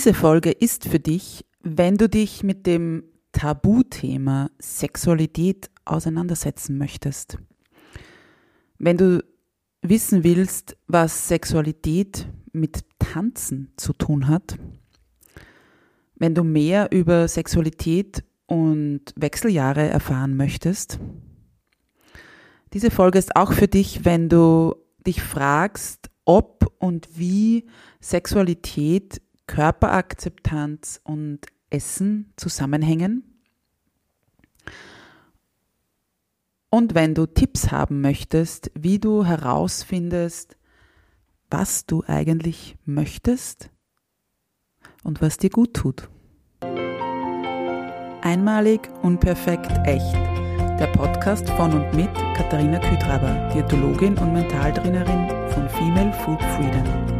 Diese Folge ist für dich, wenn du dich mit dem Tabuthema Sexualität auseinandersetzen möchtest. Wenn du wissen willst, was Sexualität mit Tanzen zu tun hat, wenn du mehr über Sexualität und Wechseljahre erfahren möchtest, diese Folge ist auch für dich, wenn du dich fragst, ob und wie Sexualität, Körperakzeptanz und Essen zusammenhängen. Und wenn du Tipps haben möchtest, wie du herausfindest, was du eigentlich möchtest und was dir gut tut. Einmalig, unperfekt, echt. Der Podcast von und mit Katharina Kütraber, Diätologin und Mentaltrainerin von Female Food Freedom.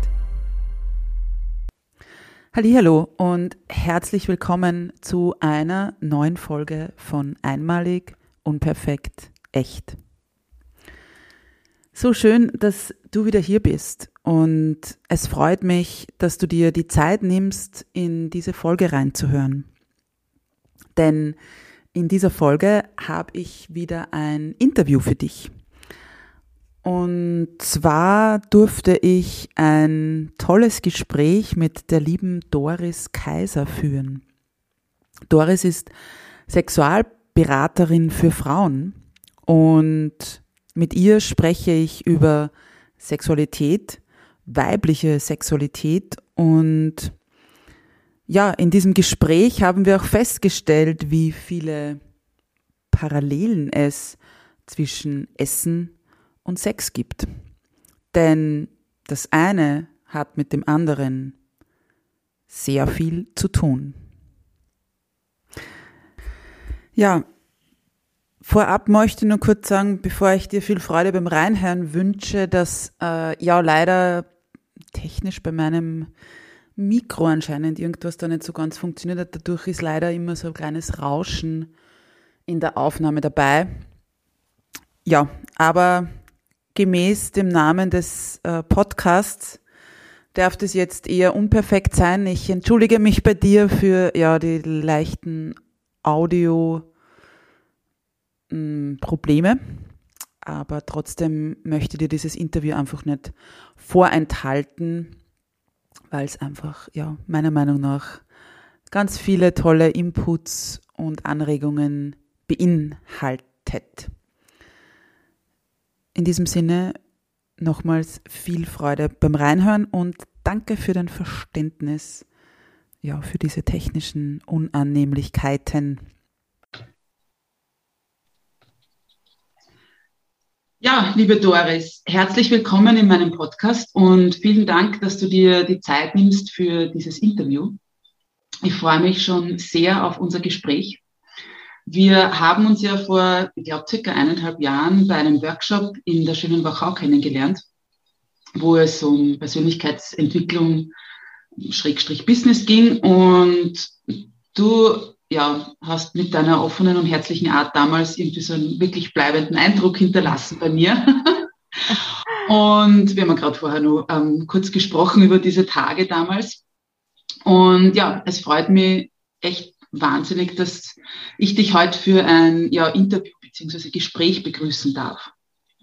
Hallo und herzlich willkommen zu einer neuen Folge von Einmalig, unperfekt, echt. So schön, dass du wieder hier bist und es freut mich, dass du dir die Zeit nimmst, in diese Folge reinzuhören. Denn in dieser Folge habe ich wieder ein Interview für dich. Und zwar durfte ich ein tolles Gespräch mit der lieben Doris Kaiser führen. Doris ist Sexualberaterin für Frauen und mit ihr spreche ich über Sexualität, weibliche Sexualität und ja, in diesem Gespräch haben wir auch festgestellt, wie viele Parallelen es zwischen Essen und Sex gibt. Denn das eine hat mit dem anderen sehr viel zu tun. Ja, vorab möchte ich nur kurz sagen, bevor ich dir viel Freude beim Reinhören wünsche, dass äh, ja leider technisch bei meinem Mikro anscheinend irgendwas da nicht so ganz funktioniert hat. Dadurch ist leider immer so ein kleines Rauschen in der Aufnahme dabei. Ja, aber gemäß dem Namen des äh, Podcasts darf das jetzt eher unperfekt sein. Ich entschuldige mich bei dir für ja die leichten Audio hm, Probleme, aber trotzdem möchte dir dieses Interview einfach nicht vorenthalten, weil es einfach ja meiner Meinung nach ganz viele tolle Inputs und Anregungen beinhaltet. In diesem Sinne nochmals viel Freude beim Reinhören und danke für dein Verständnis ja, für diese technischen Unannehmlichkeiten. Ja, liebe Doris, herzlich willkommen in meinem Podcast und vielen Dank, dass du dir die Zeit nimmst für dieses Interview. Ich freue mich schon sehr auf unser Gespräch. Wir haben uns ja vor, ich glaube, circa eineinhalb Jahren bei einem Workshop in der schönen Wachau kennengelernt, wo es um Persönlichkeitsentwicklung Schrägstrich Business ging und du ja, hast mit deiner offenen und herzlichen Art damals irgendwie so einen wirklich bleibenden Eindruck hinterlassen bei mir. und wir haben ja gerade vorher nur ähm, kurz gesprochen über diese Tage damals. Und ja, es freut mich echt wahnsinnig, dass ich dich heute für ein ja, Interview bzw. Gespräch begrüßen darf.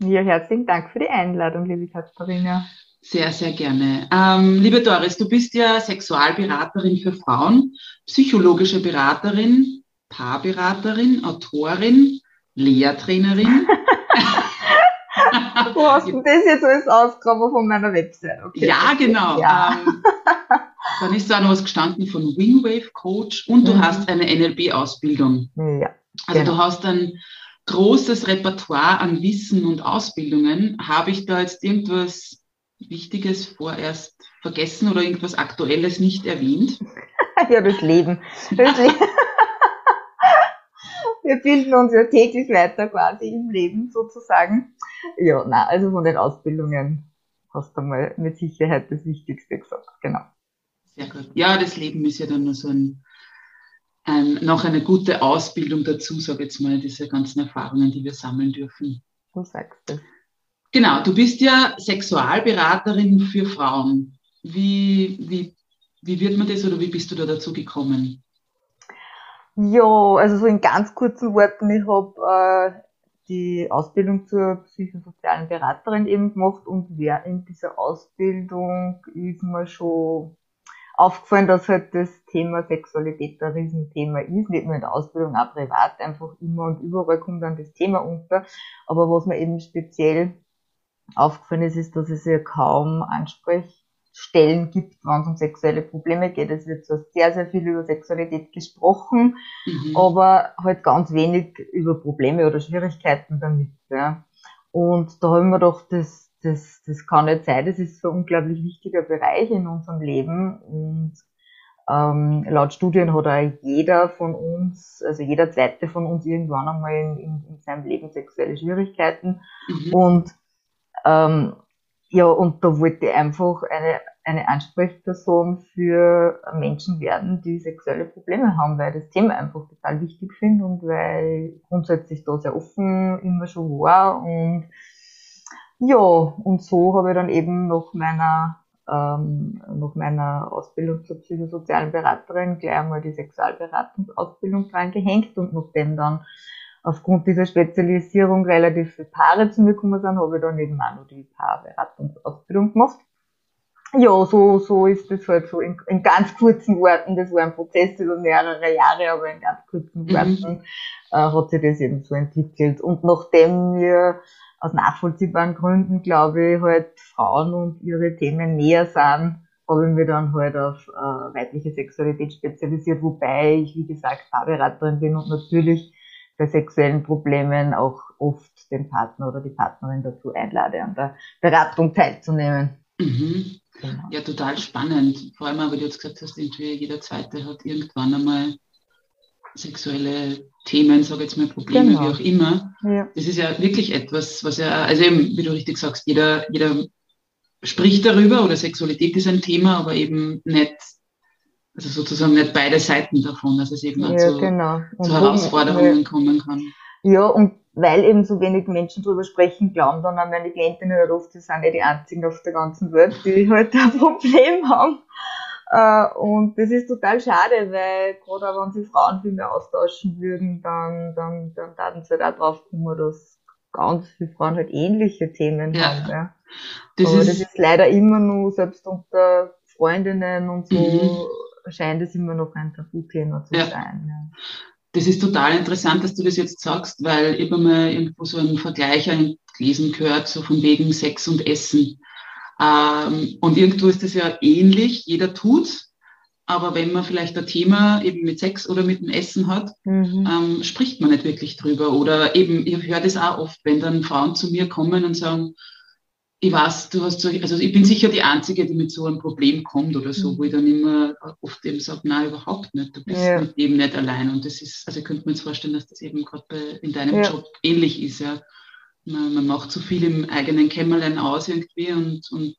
Ja, herzlichen Dank für die Einladung, liebe Katharina. Sehr, sehr gerne. Ähm, liebe Doris, du bist ja Sexualberaterin für Frauen, psychologische Beraterin, Paarberaterin, Autorin, Lehrtrainerin. du hast denn das jetzt alles ausgegraben von meiner Website. Okay, ja, genau. Ja. Ähm, dann ist da noch was gestanden von Wingwave Coach und du mhm. hast eine NLP-Ausbildung. Ja. Also genau. du hast ein großes Repertoire an Wissen und Ausbildungen. Habe ich da jetzt irgendwas Wichtiges vorerst vergessen oder irgendwas Aktuelles nicht erwähnt? ja, das Leben. Das Leben. Wir bilden uns ja täglich weiter quasi im Leben sozusagen. Ja, na, also von den Ausbildungen hast du mal mit Sicherheit das Wichtigste gesagt, genau. Sehr gut. Ja, das Leben ist ja dann nur so ein, ein noch eine gute Ausbildung dazu, sage ich jetzt mal, diese ganzen Erfahrungen, die wir sammeln dürfen. Du sagst es. Genau, du bist ja Sexualberaterin für Frauen. Wie, wie, wie wird man das oder wie bist du da dazu gekommen? Ja, also so in ganz kurzen Worten, ich habe äh, die Ausbildung zur psychosozialen Beraterin eben gemacht und während dieser Ausbildung ist mir schon aufgefallen, dass halt das Thema Sexualität ein Riesenthema ist, nicht nur in der Ausbildung, auch privat, einfach immer und überall kommt dann das Thema unter. Aber was mir eben speziell aufgefallen ist, ist, dass es ja kaum anspricht Stellen gibt, wenn es um sexuelle Probleme geht. Es wird zwar sehr, sehr viel über Sexualität gesprochen, mhm. aber halt ganz wenig über Probleme oder Schwierigkeiten damit. Ja. Und da haben wir doch das, das, das kann nicht sein, das ist so ein unglaublich wichtiger Bereich in unserem Leben und ähm, laut Studien hat auch jeder von uns, also jeder zweite von uns irgendwann einmal in, in, in seinem Leben sexuelle Schwierigkeiten mhm. und ähm, ja, und da wollte ich einfach eine, eine Ansprechperson für Menschen werden, die sexuelle Probleme haben, weil ich das Thema einfach total wichtig finde und weil ich grundsätzlich da sehr offen immer schon war. Und ja, und so habe ich dann eben nach meiner, ähm, nach meiner Ausbildung zur psychosozialen Beraterin gleich einmal die Sexualberatungsausbildung dran gehängt und nachdem dann aufgrund dieser Spezialisierung relativ viele Paare zu mir gekommen sind, habe ich dann eben auch noch die Paarberatungsausbildung gemacht. Ja, so, so ist das halt so in, in ganz kurzen Worten. Das war ein Prozess über mehrere Jahre, aber in ganz kurzen mhm. Worten äh, hat sich das eben so entwickelt. Und nachdem wir aus nachvollziehbaren Gründen, glaube ich, halt Frauen und ihre Themen näher sind, habe ich mich dann halt auf äh, weibliche Sexualität spezialisiert, wobei ich, wie gesagt, Paarberaterin bin und natürlich bei sexuellen Problemen auch oft den Partner oder die Partnerin dazu einlade, an der Beratung teilzunehmen. Mhm. Genau. Ja, total spannend. Vor allem, weil du jetzt gesagt hast, irgendwie jeder Zweite hat irgendwann einmal sexuelle Themen, sage jetzt mal Probleme, genau. wie auch immer. Ja. Das ist ja wirklich etwas, was ja, also eben, wie du richtig sagst, jeder, jeder spricht darüber oder Sexualität ist ein Thema, aber eben nicht also sozusagen nicht beide Seiten davon, dass es eben ja, zu, genau. zu Herausforderungen ja. kommen kann. Ja, und weil eben so wenig Menschen darüber sprechen, glauben dann auch meine Klientinnen halt oft, sie sind ja die einzigen auf der ganzen Welt, die halt ein Problem haben. Äh, und das ist total schade, weil gerade wenn sich Frauen viel mehr austauschen würden, dann, dann, dann taten sie halt auch drauf kommen, dass ganz viele Frauen halt ähnliche Themen ja. haben. Ja. Das Aber ist das ist leider immer nur, selbst unter Freundinnen und so, mhm scheint es immer noch ein Tabuthema zu ja. sein. Ja. Das ist total interessant, dass du das jetzt sagst, weil ich habe mal irgendwo so einen Vergleich gelesen gehört, so von wegen Sex und Essen. Ähm, und irgendwo ist das ja ähnlich, jeder tut's, aber wenn man vielleicht ein Thema eben mit Sex oder mit dem Essen hat, mhm. ähm, spricht man nicht wirklich drüber. Oder eben, ich höre das auch oft, wenn dann Frauen zu mir kommen und sagen, ich weiß, du hast so, also ich bin sicher die Einzige, die mit so einem Problem kommt oder so, wo ich dann immer oft eben sage, nein, überhaupt nicht, du bist ja. mit dem nicht allein. Und das ist, also ich könnte mir jetzt vorstellen, dass das eben gerade in deinem ja. Job ähnlich ist, ja. Man, man macht so viel im eigenen Kämmerlein aus irgendwie und, und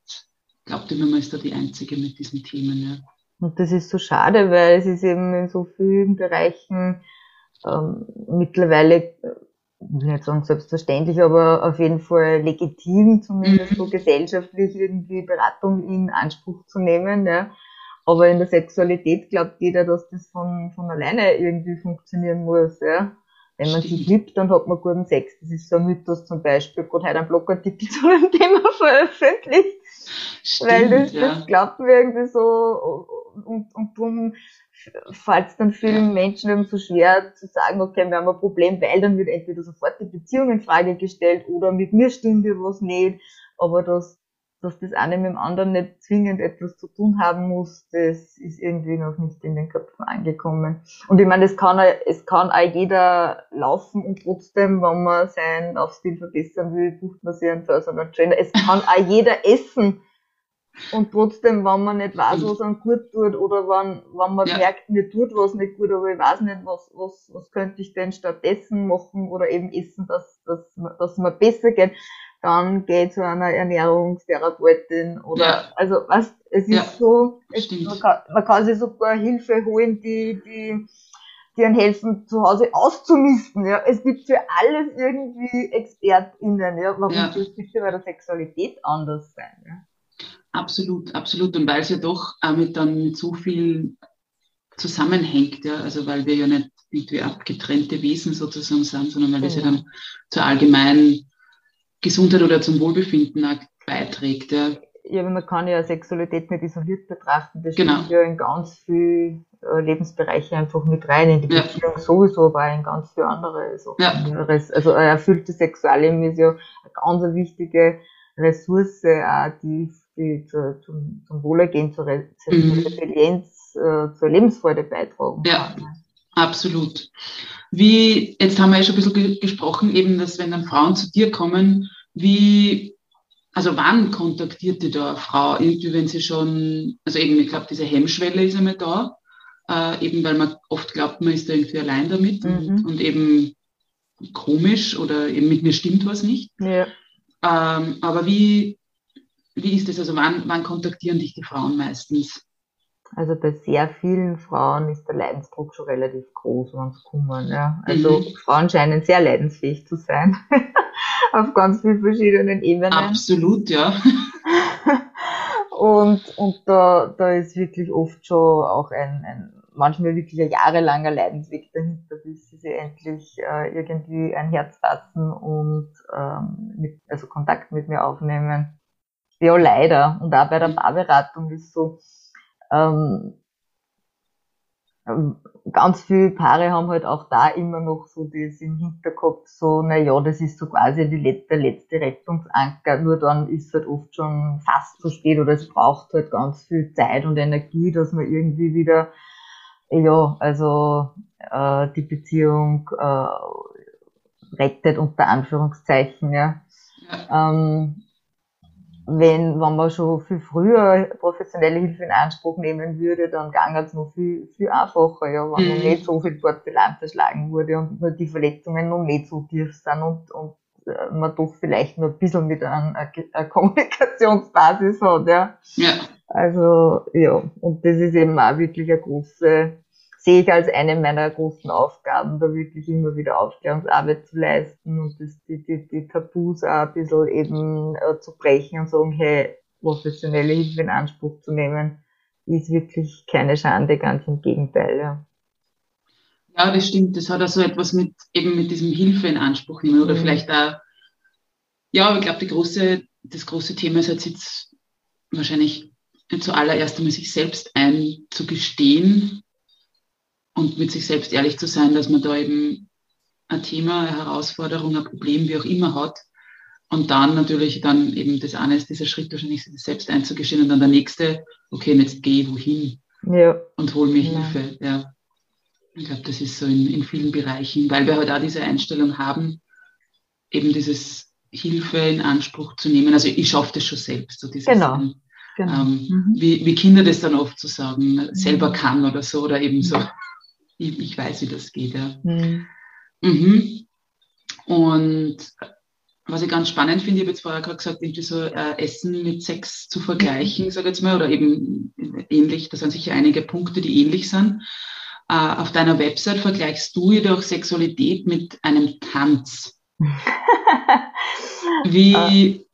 glaubt immer, man ist da die Einzige mit diesen Themen, ja. Und das ist so schade, weil es ist eben in so vielen Bereichen ähm, mittlerweile ich will nicht sagen selbstverständlich, aber auf jeden Fall legitim, zumindest so mhm. gesellschaftlich irgendwie Beratung in Anspruch zu nehmen. Ja. Aber in der Sexualität glaubt jeder, dass das von, von alleine irgendwie funktionieren muss. Ja. Wenn man Stimmt. sich liebt, dann hat man guten Sex. Das ist so ein Mythos zum Beispiel. Gerade heute ein Blogartikel zu dem Thema veröffentlicht. Stimmt, weil das, ja. das glaubt mir irgendwie so und, und darum fällt es dann vielen Menschen eben so schwer zu sagen, okay, wir haben ein Problem, weil dann wird entweder sofort die Beziehung in Frage gestellt oder mit mir stimmt ja was nicht, aber dass, dass das eine mit dem anderen nicht zwingend etwas zu tun haben muss, das ist irgendwie noch nicht in den Köpfen angekommen. Und ich meine, es kann, es kann auch jeder laufen und trotzdem, wenn man seinen Laufstil verbessern will, bucht man sich einen Personal Trainer. Es kann auch jeder essen und trotzdem, wenn man nicht weiß, was einem gut tut, oder wenn, wenn man ja. merkt, mir tut was nicht gut, aber ich weiß nicht, was, was, was könnte ich denn stattdessen machen oder eben essen, dass, dass, dass mir besser geht, dann geht zu einer Ernährungstherapeutin oder, ja. also, was, es ist ja. so, es, man, kann, man kann sich sogar Hilfe holen, die, die, die einem helfen, zu Hause auszumisten, ja. Es gibt für alles irgendwie ExpertInnen, ja. Warum ja. soll es bitte bei der Sexualität anders sein, ja? Absolut, absolut. Und weil es ja doch auch mit dann mit so viel zusammenhängt, ja, also weil wir ja nicht irgendwie abgetrennte Wesen sozusagen sind, sondern weil das ja dann zur allgemeinen Gesundheit oder zum Wohlbefinden auch beiträgt. Ja. ja, aber man kann ja Sexualität nicht isoliert betrachten. Das genau. spielt ja in ganz viele äh, Lebensbereiche einfach mit rein, in die Beziehung ja. sowieso, aber in ganz viele andere Sachen. Ja. Also ein erfülltes Sexualleben ist ja eine ganz wichtige Ressource, auch, die die zur, zum, zum Wohlergehen, zur, mhm. Resilienz, äh, zur Lebensfreude beitragen. Ja, absolut. Wie, jetzt haben wir ja schon ein bisschen gesprochen, eben, dass wenn dann Frauen zu dir kommen, wie, also wann kontaktiert die da eine Frau? Irgendwie, wenn sie schon, also eben, ich glaube, diese Hemmschwelle ist einmal da, äh, eben weil man oft glaubt, man ist da irgendwie allein damit mhm. und, und, eben komisch oder eben mit mir stimmt was nicht. Ja. Ähm, aber wie, wie ist das? Also wann, wann kontaktieren dich die Frauen meistens? Also bei sehr vielen Frauen ist der Leidensdruck schon relativ groß, wenn es kommen. Ja. Also mhm. Frauen scheinen sehr leidensfähig zu sein. Auf ganz vielen verschiedenen Ebenen. Absolut, ja. und und da, da ist wirklich oft schon auch ein, ein manchmal wirklich ein jahrelanger Leidensweg dahinter, bis sie sich endlich äh, irgendwie ein Herz fassen und ähm, mit, also Kontakt mit mir aufnehmen. Ja, leider. Und auch bei der Paarberatung ist so, ähm, ganz viele Paare haben halt auch da immer noch so das im Hinterkopf, so, na ja, das ist so quasi die der letzte Rettungsanker, nur dann ist halt oft schon fast zu spät oder es braucht halt ganz viel Zeit und Energie, dass man irgendwie wieder, ja, also äh, die Beziehung äh, rettet unter Anführungszeichen, ja. ja. Ähm, wenn, wenn man schon viel früher professionelle Hilfe in Anspruch nehmen würde, dann ging es noch viel, viel einfacher, ja, wenn mhm. noch nicht so viel Porzellan zerschlagen wurde und nur die Verletzungen noch nicht so tief sind und, und äh, man doch vielleicht nur ein bisschen mit einer, einer Kommunikationsbasis hat, ja. Ja. Also, ja, und das ist eben auch wirklich eine große, sehe ich als eine meiner großen Aufgaben, da wirklich immer wieder Aufklärungsarbeit zu leisten und das, die, die, die Tabus auch ein bisschen eben äh, zu brechen und sagen, hey, professionelle Hilfe in Anspruch zu nehmen, ist wirklich keine Schande, ganz im Gegenteil, ja. Ja, das stimmt. Das hat also etwas mit eben mit diesem Hilfe in Anspruch nehmen oder mhm. vielleicht auch, ja, ich glaube, die große, das große Thema ist jetzt wahrscheinlich zuallererst einmal sich selbst einzugestehen, und mit sich selbst ehrlich zu sein, dass man da eben ein Thema, eine Herausforderung, ein Problem, wie auch immer hat. Und dann natürlich dann eben das eine ist dieser Schritt wahrscheinlich selbst einzugestehen und dann der nächste, okay, jetzt gehe ich wohin ja. und hol mir ja. Hilfe. Ja. Ich glaube, das ist so in, in vielen Bereichen, weil wir halt auch diese Einstellung haben, eben dieses Hilfe in Anspruch zu nehmen. Also ich schaffe das schon selbst. So dieses, genau. genau. Ähm, mhm. wie, wie Kinder das dann oft zu so sagen, selber kann oder so, oder eben so ich, ich weiß, wie das geht, ja. Mhm. Mhm. Und was ich ganz spannend finde, ich habe jetzt vorher gerade gesagt, irgendwie so äh, Essen mit Sex zu vergleichen, sage ich jetzt mal, oder eben ähnlich, da sind sicher einige Punkte, die ähnlich sind. Äh, auf deiner Website vergleichst du jedoch Sexualität mit einem Tanz. wie, ah.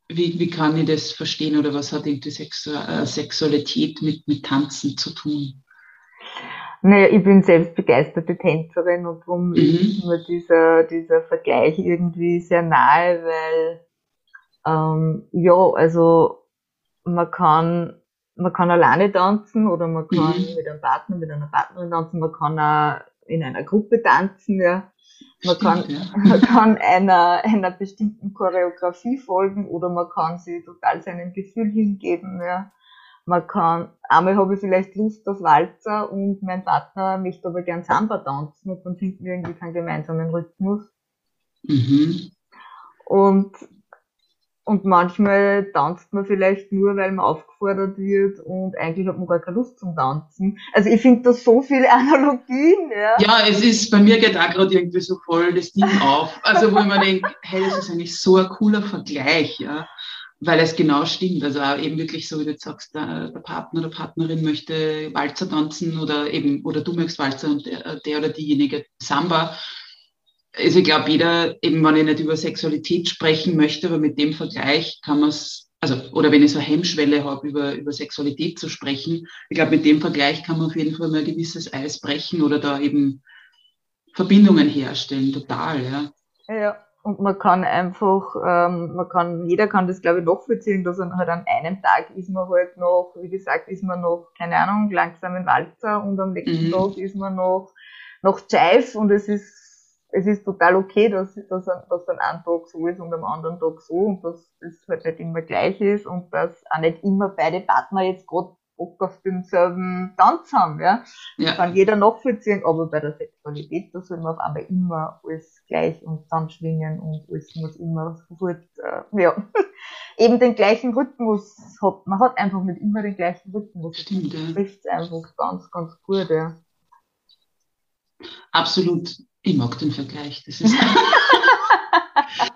wie, wie kann ich das verstehen oder was hat irgendwie Sexu äh, Sexualität mit, mit Tanzen zu tun? Naja, ich bin selbst begeisterte Tänzerin und darum mhm. ist mir dieser, dieser Vergleich irgendwie sehr nahe, weil ähm, ja, also man kann man kann alleine tanzen oder man kann mhm. mit einem Partner, mit einer Partnerin tanzen, man kann auch in einer Gruppe tanzen, ja. Man kann, ja. man kann einer, einer bestimmten Choreografie folgen oder man kann sich total seinem Gefühl hingeben, ja. Man kann, einmal habe ich vielleicht Lust auf Walzer und mein Partner möchte aber gern Samba tanzen und dann finden wir irgendwie keinen gemeinsamen Rhythmus. Mhm. Und und manchmal tanzt man vielleicht nur, weil man aufgefordert wird und eigentlich hat man gar keine Lust zum Tanzen. Also ich finde da so viele Analogien. Ja. ja, es ist, bei mir geht auch gerade irgendwie so voll das Ding auf. Also wo ich mir denke, hey, das ist eigentlich so ein cooler Vergleich, ja. Weil es genau stimmt. Also auch eben wirklich so, wie du jetzt sagst, der, Partner oder Partnerin möchte Walzer tanzen oder eben, oder du möchtest Walzer und der, der oder diejenige Samba also ich glaube, jeder, eben wenn ich nicht über Sexualität sprechen möchte, aber mit dem Vergleich kann man es, also, oder wenn ich so eine Hemmschwelle habe, über, über Sexualität zu sprechen, ich glaube, mit dem Vergleich kann man auf jeden Fall mal ein gewisses Eis brechen oder da eben Verbindungen herstellen, total, ja. Ja, und man kann einfach, ähm, man kann, jeder kann das glaube ich nachvollziehen, dass er halt an einem Tag ist man halt noch, wie gesagt, ist man noch, keine Ahnung, langsam in Walzer und am nächsten mhm. Tag ist man noch, noch Jive und es ist es ist total okay, dass, dass, dass an einem Tag so ist und am anderen Tag so und dass das halt nicht immer gleich ist und dass auch nicht immer beide Partner jetzt gerade Bock auf denselben Tanz haben, ja. ja. Das kann jeder nachvollziehen, aber bei der Sexualität, da soll man auf einmal immer alles gleich und zusammenschwingen und alles muss immer sofort, äh, ja, eben den gleichen Rhythmus hat. Man hat einfach nicht immer den gleichen Rhythmus. Stimmt, ja. Das trifft einfach ganz, ganz gut, ja. Absolut. Ich mag den Vergleich. Das ist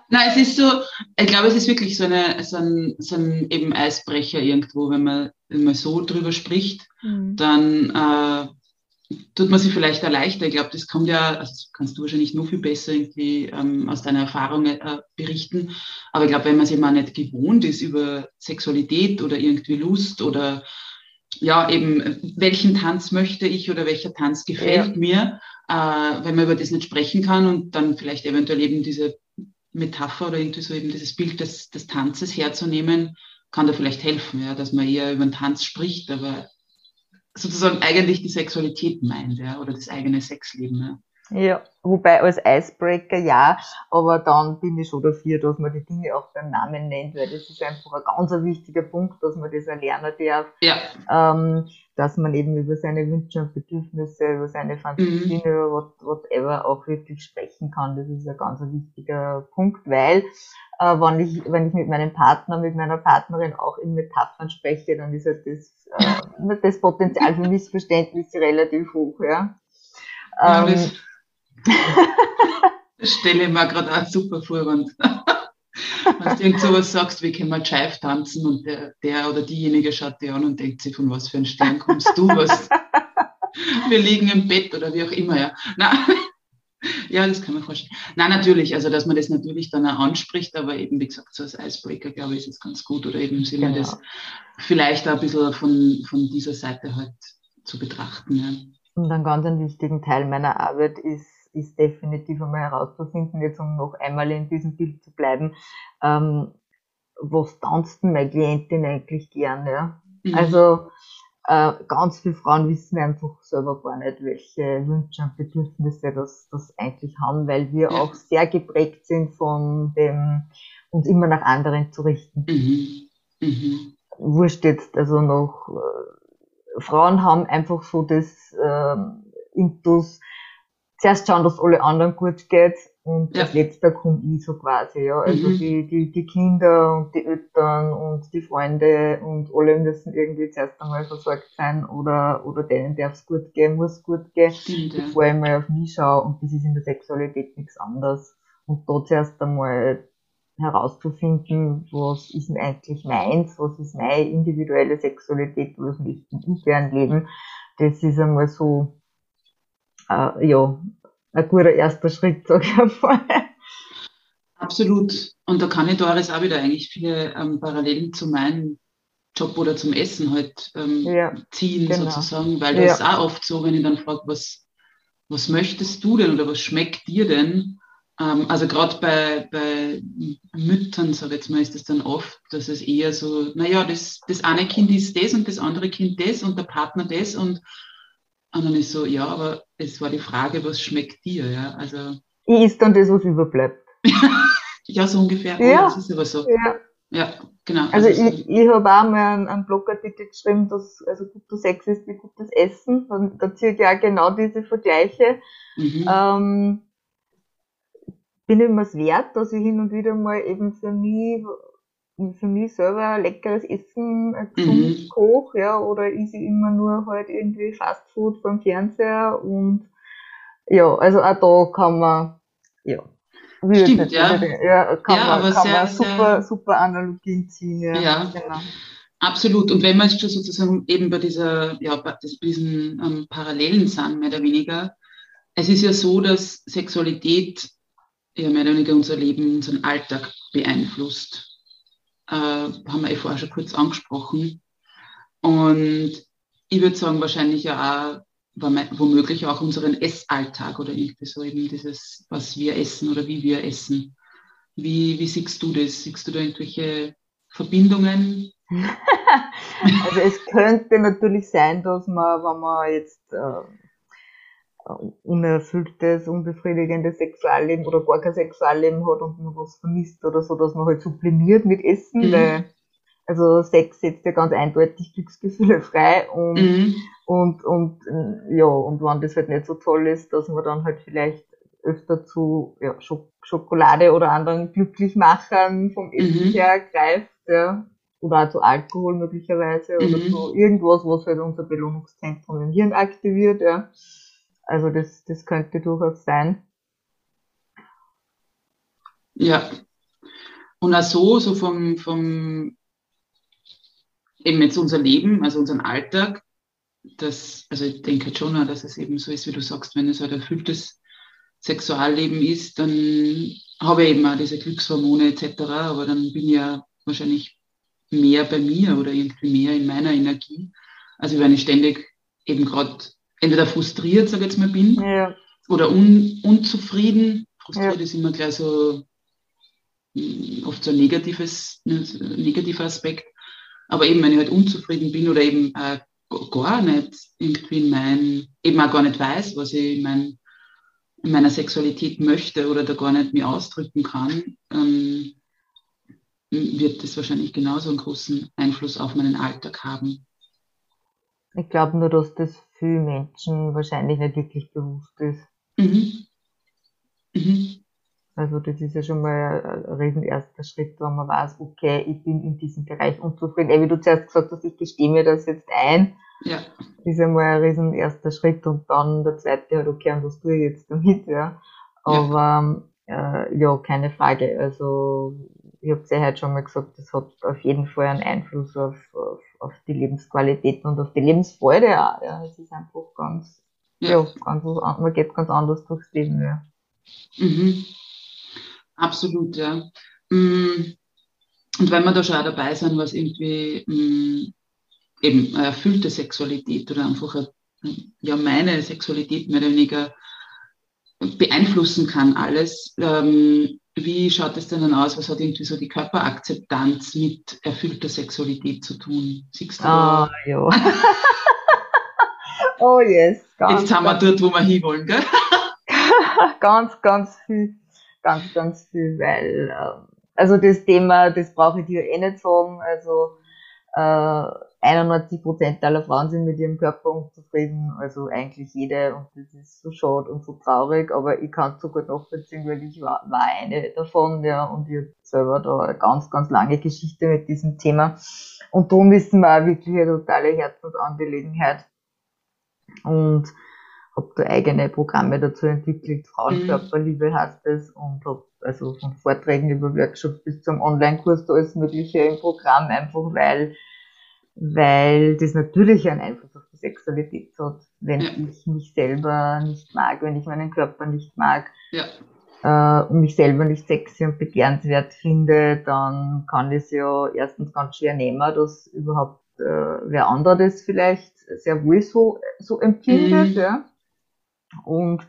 Nein, es ist so, ich glaube, es ist wirklich so, eine, so, ein, so ein eben Eisbrecher irgendwo, wenn man, wenn man so drüber spricht, mhm. dann äh, tut man sich vielleicht erleichtern. Ich glaube, das kommt ja, also kannst du wahrscheinlich nur viel besser irgendwie ähm, aus deiner Erfahrung äh, berichten. Aber ich glaube, wenn man sich mal nicht gewohnt ist über Sexualität oder irgendwie Lust oder ja, eben, welchen Tanz möchte ich oder welcher Tanz gefällt ja. mir, äh, wenn man über das nicht sprechen kann und dann vielleicht eventuell eben diese Metapher oder irgendwie so eben dieses Bild des, des Tanzes herzunehmen, kann da vielleicht helfen, ja, dass man eher über den Tanz spricht, aber sozusagen eigentlich die Sexualität meint, ja, oder das eigene Sexleben. Ja. Ja, wobei als Icebreaker ja, aber dann bin ich schon dafür, dass man die Dinge auch beim Namen nennt, weil das ist einfach ein ganz wichtiger Punkt, dass man das erlernen darf. Ja. Ähm, dass man eben über seine Wünsche und Bedürfnisse, über seine Fantasien, mhm. über what, whatever auch wirklich sprechen kann. Das ist ein ganz wichtiger Punkt, weil äh, wenn, ich, wenn ich mit meinem Partner, mit meiner Partnerin auch in Metaphern spreche, dann ist halt das, äh, das Potenzial für Missverständnisse relativ hoch. Ja. ja ähm, das stelle ich mir gerade auch super vor. Wenn du irgend sowas sagst, wie können wir Jive tanzen und der, der oder diejenige schaut dir an und denkt sich, von was für ein Stern kommst du, was? Wir liegen im Bett oder wie auch immer, ja. Na, ja, das kann man vorstellen. Nein, natürlich, also dass man das natürlich dann auch anspricht, aber eben, wie gesagt, so als Icebreaker, glaube ich, ist es ganz gut oder eben im Sinne genau. das vielleicht auch ein bisschen von, von dieser Seite halt zu betrachten. Ja. Und ein ganz wichtigen Teil meiner Arbeit ist ist definitiv einmal herauszufinden, jetzt um noch einmal in diesem Bild zu bleiben, ähm, was tanzt denn meine Klientin eigentlich gern, ja? Mhm. Also, äh, ganz viele Frauen wissen einfach selber gar nicht, welche Wünsche und Bedürfnisse das, das eigentlich haben, weil wir auch sehr geprägt sind von dem, uns immer nach anderen zu richten. Mhm. Mhm. Wurscht jetzt, also noch, äh, Frauen haben einfach so das, äh, Intus, zuerst schauen, dass alle anderen gut geht und ja. als letzter kommt ich so quasi, ja. Also mhm. die, die, die Kinder und die Eltern und die Freunde und alle müssen irgendwie zuerst einmal versorgt sein oder, oder denen darf es gut gehen, muss gut gehen, Stimmt, ja. bevor ich mal auf mich schaue und das ist in der Sexualität nichts anderes. Und da zuerst einmal herauszufinden, was ist denn eigentlich meins, was ist meine individuelle Sexualität, was möchte ich gern leben, das ist einmal so äh, ja, ein guter erster Schritt, sage ich einmal. Absolut. Und da kann ich Doris auch wieder eigentlich viele ähm, Parallelen zu meinem Job oder zum Essen halt ähm, Ja, ziehen genau. sozusagen, weil da Ja. ist es auch oft so, wenn ich dann frage, was, was möchtest du denn oder was schmeckt dir denn? Ähm, also gerade bei, bei Müttern, sage ich jetzt mal, ist das dann oft, dass es eher so, naja, das, das eine Kind ist das und das andere Kind das und der Partner das und, und dann ist so, ja, aber es war die Frage, was schmeckt dir? Ja, also Ich isst dann das, was überbleibt. ja, so ungefähr. Oh, Ja. das ist aber so. Ja. Ja, genau. Also so- ich, ich habe auch mal einen, einen Blogartikel geschrieben, dass also guter Sex ist wie gutes Essen. Und da ziehe ich auch genau diese Vergleiche. mhm. Ähm, bin ich mir wert, dass ich hin und wieder mal eben für mich, für mich selber leckeres Essen äh, gesund Mhm. koche, ja, oder ist ich immer nur halt irgendwie Fastfood vom Fernseher und ja, also auch da kann man, ja. Stimmt, nicht ja. unbedingt- ja, kann Ja, man, kann sehr, man super, sehr- super Analogien ziehen, ja. Ja. Genau. Absolut. Und wenn wir jetzt schon sozusagen eben bei dieser, ja, bei diesen ähm, Parallelen sind, mehr oder weniger, es ist ja so, dass Sexualität ja mehr oder weniger unser Leben, unseren Alltag beeinflusst. Äh, haben wir eh vorher schon kurz angesprochen. Und ich würde sagen, wahrscheinlich ja auch, womö- womöglich auch unseren Essalltag oder irgendwie so eben dieses, was wir essen oder wie wir essen. Wie, wie siehst du das? Siehst du da irgendwelche Verbindungen? Also es könnte natürlich sein, dass man, wenn man jetzt äh, unerfülltes, unbefriedigendes Sexualleben oder gar kein Sexualleben hat und man was vermisst oder so, dass man halt sublimiert mit Essen, Mhm. weil also Sex setzt ja ganz eindeutig Glücksgefühle frei und, Mhm. und, und ja, und wenn das halt nicht so toll ist, dass man dann halt vielleicht öfter zu ja, Schok Schokolade oder anderen Glücklichmachern vom Essen Mhm. her greift, ja. Oder auch zu Alkohol möglicherweise oder Mhm. zu irgendwas, was halt unser Belohnungszentrum im Hirn aktiviert, ja. Also das, das könnte durchaus sein. Ja. Und auch so, so vom, vom, eben jetzt unser Leben, also unseren Alltag, das, also ich denke halt schon, dass es eben so ist, wie du sagst, wenn es halt erfülltes Sexualleben ist, dann habe ich eben auch diese Glückshormone etc., aber dann bin ich ja wahrscheinlich mehr bei mir oder irgendwie mehr in meiner Energie. Also wenn ich ständig eben gerade entweder frustriert, sage ich jetzt mal, bin, Ja, oder un, unzufrieden. Frustriert Ja. ist immer gleich so mh, oft so ein negatives, ne, negativer Aspekt. Aber eben, wenn ich halt unzufrieden bin oder eben äh, gar nicht irgendwie in mein, eben auch gar nicht weiß, was ich in, mein, in meiner Sexualität möchte oder da gar nicht mir ausdrücken kann, ähm, wird das wahrscheinlich genauso einen großen Einfluss auf meinen Alltag haben. ich glaube nur, dass das vielen Menschen wahrscheinlich nicht wirklich bewusst ist. Mhm. Mhm. Also das ist ja schon mal ein riesen erster Schritt, wenn man weiß, okay, ich bin in diesem Bereich unzufrieden. Ey, wie du zuerst gesagt hast, ich gestehe mir das jetzt ein, Ja. ist ja mal ein riesen erster Schritt und dann der zweite halt, okay, und was tue ich jetzt damit, ja. Aber äh, ja, keine Frage. Also ich habe ja heute schon mal gesagt, das hat auf jeden Fall einen Einfluss auf, auf, auf die Lebensqualität und auf die Lebensfreude auch. Ja. Es ist einfach ganz, ja, Ja. ganz was man geht ganz anders durchs Leben, ja. Mhm. Absolut, ja. Mm, Und wenn wir da schon auch dabei sind, was irgendwie mm, eben eine erfüllte Sexualität oder einfach eine, ja, meine Sexualität mehr oder weniger beeinflussen kann alles, ähm, wie schaut es denn dann aus? Was hat irgendwie so die Körperakzeptanz mit erfüllter Sexualität zu tun? Siehst du? Ah, ja. oh yes, ganz, Jetzt sind wir dort, wo wir hinwollen, gell? ganz, ganz viel, ganz, ganz viel, weil, ähm, also das Thema, das brauche ich dir eh nicht sagen, also äh, 91 Prozent aller Frauen sind mit ihrem Körper unzufrieden, also eigentlich jede. Und das ist so schade und so traurig, aber ich kann es sogar nachvollziehen, weil ich war, war eine davon, ja, und ich hab selber da eine ganz, ganz lange Geschichte mit diesem Thema. Und darum ist mir auch wirklich eine totale Herzensangelegenheit. Und habe da eigene Programme dazu entwickelt, Frauenkörperliebe heißt es und habe also von Vorträgen über Workshops bis zum Online-Kurs da alles Mögliche im Programm, einfach weil, weil das natürlich einen Einfluss auf die Sexualität hat, wenn Ja. ich mich selber nicht mag, wenn ich meinen Körper nicht mag. Ja. äh, und mich selber nicht sexy und begehrenswert finde, dann kann ich es ja erstens ganz schwer nehmen, dass überhaupt äh, wer anderer das vielleicht sehr wohl so, so empfindet. Mhm. Ja. Und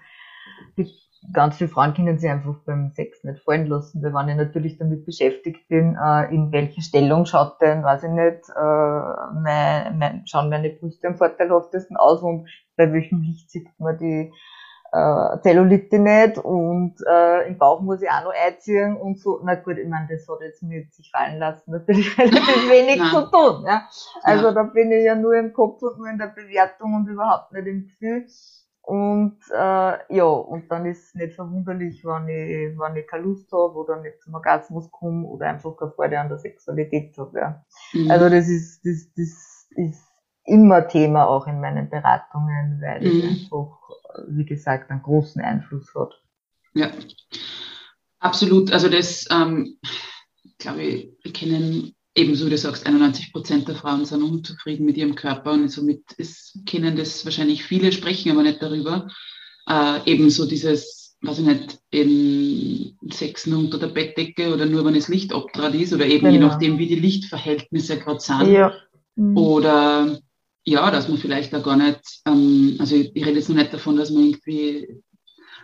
die ganz viele Frauen können sich einfach beim Sex nicht fallen lassen, weil wenn ich natürlich damit beschäftigt bin, äh, in welche Stellung schaut denn, weiß ich nicht, äh, mein, mein, schauen meine Brüste am vorteilhaftesten aus und bei welchem Licht sieht man die äh, Zellulite nicht und äh, im Bauch muss ich auch noch einziehen und so. Na gut, ich meine, das hat jetzt mit sich fallen lassen natürlich relativ wenig zu tun. Ja? Also ja. da bin ich ja nur im Kopf und nur in der Bewertung und überhaupt nicht im Gefühl. Und äh, ja, und dann ist es nicht verwunderlich, wenn ich, wenn ich keine Lust habe oder nicht zum Orgasmus komme oder einfach keine Freude an der Sexualität habe. Ja. Mhm. Also das ist, das, das ist immer Thema auch in meinen Beratungen, weil mhm. es einfach, wie gesagt, einen großen Einfluss hat. Ja, absolut. Also das, ähm, glaube ich, wir kennen ebenso wie du sagst, 91 Prozent der Frauen sind unzufrieden mit ihrem Körper und somit ist, kennen das wahrscheinlich viele, sprechen aber nicht darüber. Äh, ebenso dieses, weiß ich nicht, in Sex nur unter der Bettdecke oder nur wenn das Licht abtrat ist oder eben genau. je nachdem, wie die Lichtverhältnisse gerade sind. Ja. Mhm. Oder ja, dass man vielleicht auch gar nicht, ähm, also ich, ich rede jetzt noch nicht davon, dass man irgendwie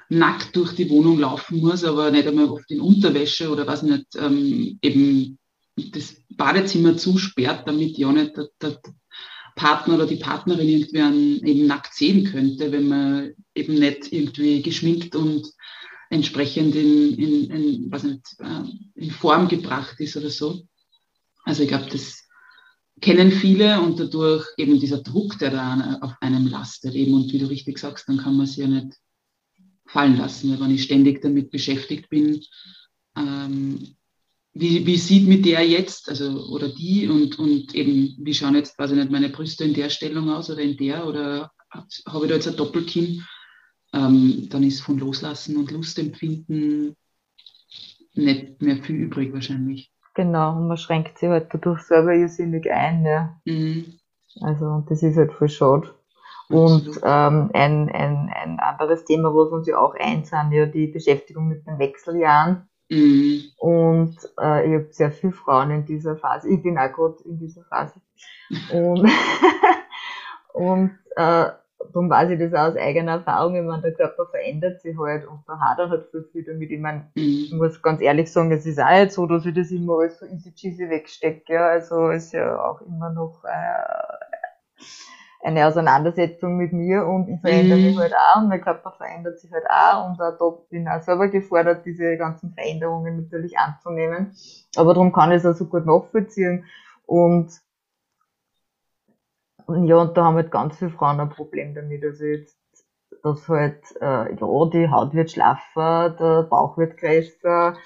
nackt durch die Wohnung laufen muss, aber nicht einmal oft in Unterwäsche oder was nicht, ähm, eben das Badezimmer zusperrt, damit ja nicht der, der Partner oder die Partnerin irgendwie einen eben nackt sehen könnte, wenn man eben nicht irgendwie geschminkt und entsprechend in, in, in, was nicht, äh, in Form gebracht ist oder so. Also ich glaube, das kennen viele und dadurch eben dieser Druck, der da auf einem lastet eben und wie du richtig sagst, dann kann man es ja nicht fallen lassen, weil wenn ich ständig damit beschäftigt bin, ähm, wie, wie sieht mit der jetzt, also oder die und, und eben, wie schauen jetzt, weiß ich nicht, meine Brüste in der Stellung aus oder in der oder habe ich da jetzt ein Doppelkinn, ähm, dann ist von Loslassen und Lustempfinden nicht mehr viel übrig wahrscheinlich. Genau, und man schränkt sich halt dadurch selber irrsinnig ein. Ja. Mhm. Also, und das ist halt voll schade. Und ähm, ein, ein, ein anderes Thema, was uns ja auch eins sind, ja die Beschäftigung mit den Wechseljahren. Mhm. Und äh, ich habe sehr viele Frauen in dieser Phase. Ich bin auch gerade in dieser Phase. Und, und äh, darum weiß ich das auch aus eigener Erfahrung. Ich meine, der Körper verändert sich halt und er halt viel, viel damit. Ich meine, mhm. ich muss ganz ehrlich sagen, es ist auch nicht so, dass ich das immer alles so easy cheesy wegstecke. Ja. Also ist ja auch immer noch äh, eine Auseinandersetzung mit mir und ich verändere mhm. mich halt auch und mein Körper verändert sich halt auch und auch da bin ich auch selber gefordert, diese ganzen Veränderungen natürlich anzunehmen. Aber darum kann ich es auch so gut nachvollziehen und und ja, und da haben halt ganz viele Frauen ein Problem damit. Also jetzt, dass halt, äh, ja, die Haut wird schlaffer, der Bauch wird größer,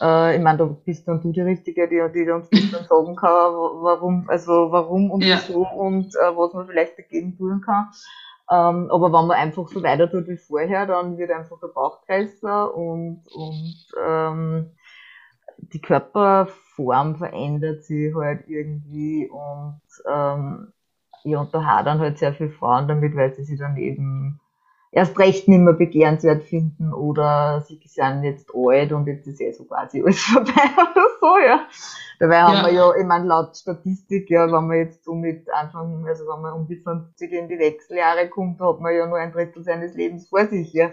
äh, ich meine, da bist dann du die Richtige, die, die uns dann sagen kann, warum, also warum und ja. wieso und äh, was man vielleicht dagegen tun kann. Ähm, aber wenn man einfach so weiter tut wie vorher, dann wird einfach der Bauch größer und, und ähm, die Körperform verändert sich halt irgendwie und ähm, ja, und da hadern halt sehr viele Frauen damit, weil sie sich dann eben erst recht nicht mehr begehrenswert finden oder sie sind jetzt alt und jetzt ist eh so quasi alles vorbei oder so, ja. Dabei ja. haben wir ja, ich meine, laut Statistik, ja, wenn man jetzt so mit Anfang, also wenn man um die 50 in die Wechseljahre kommt, hat man ja nur ein Drittel seines Lebens vor sich, ja.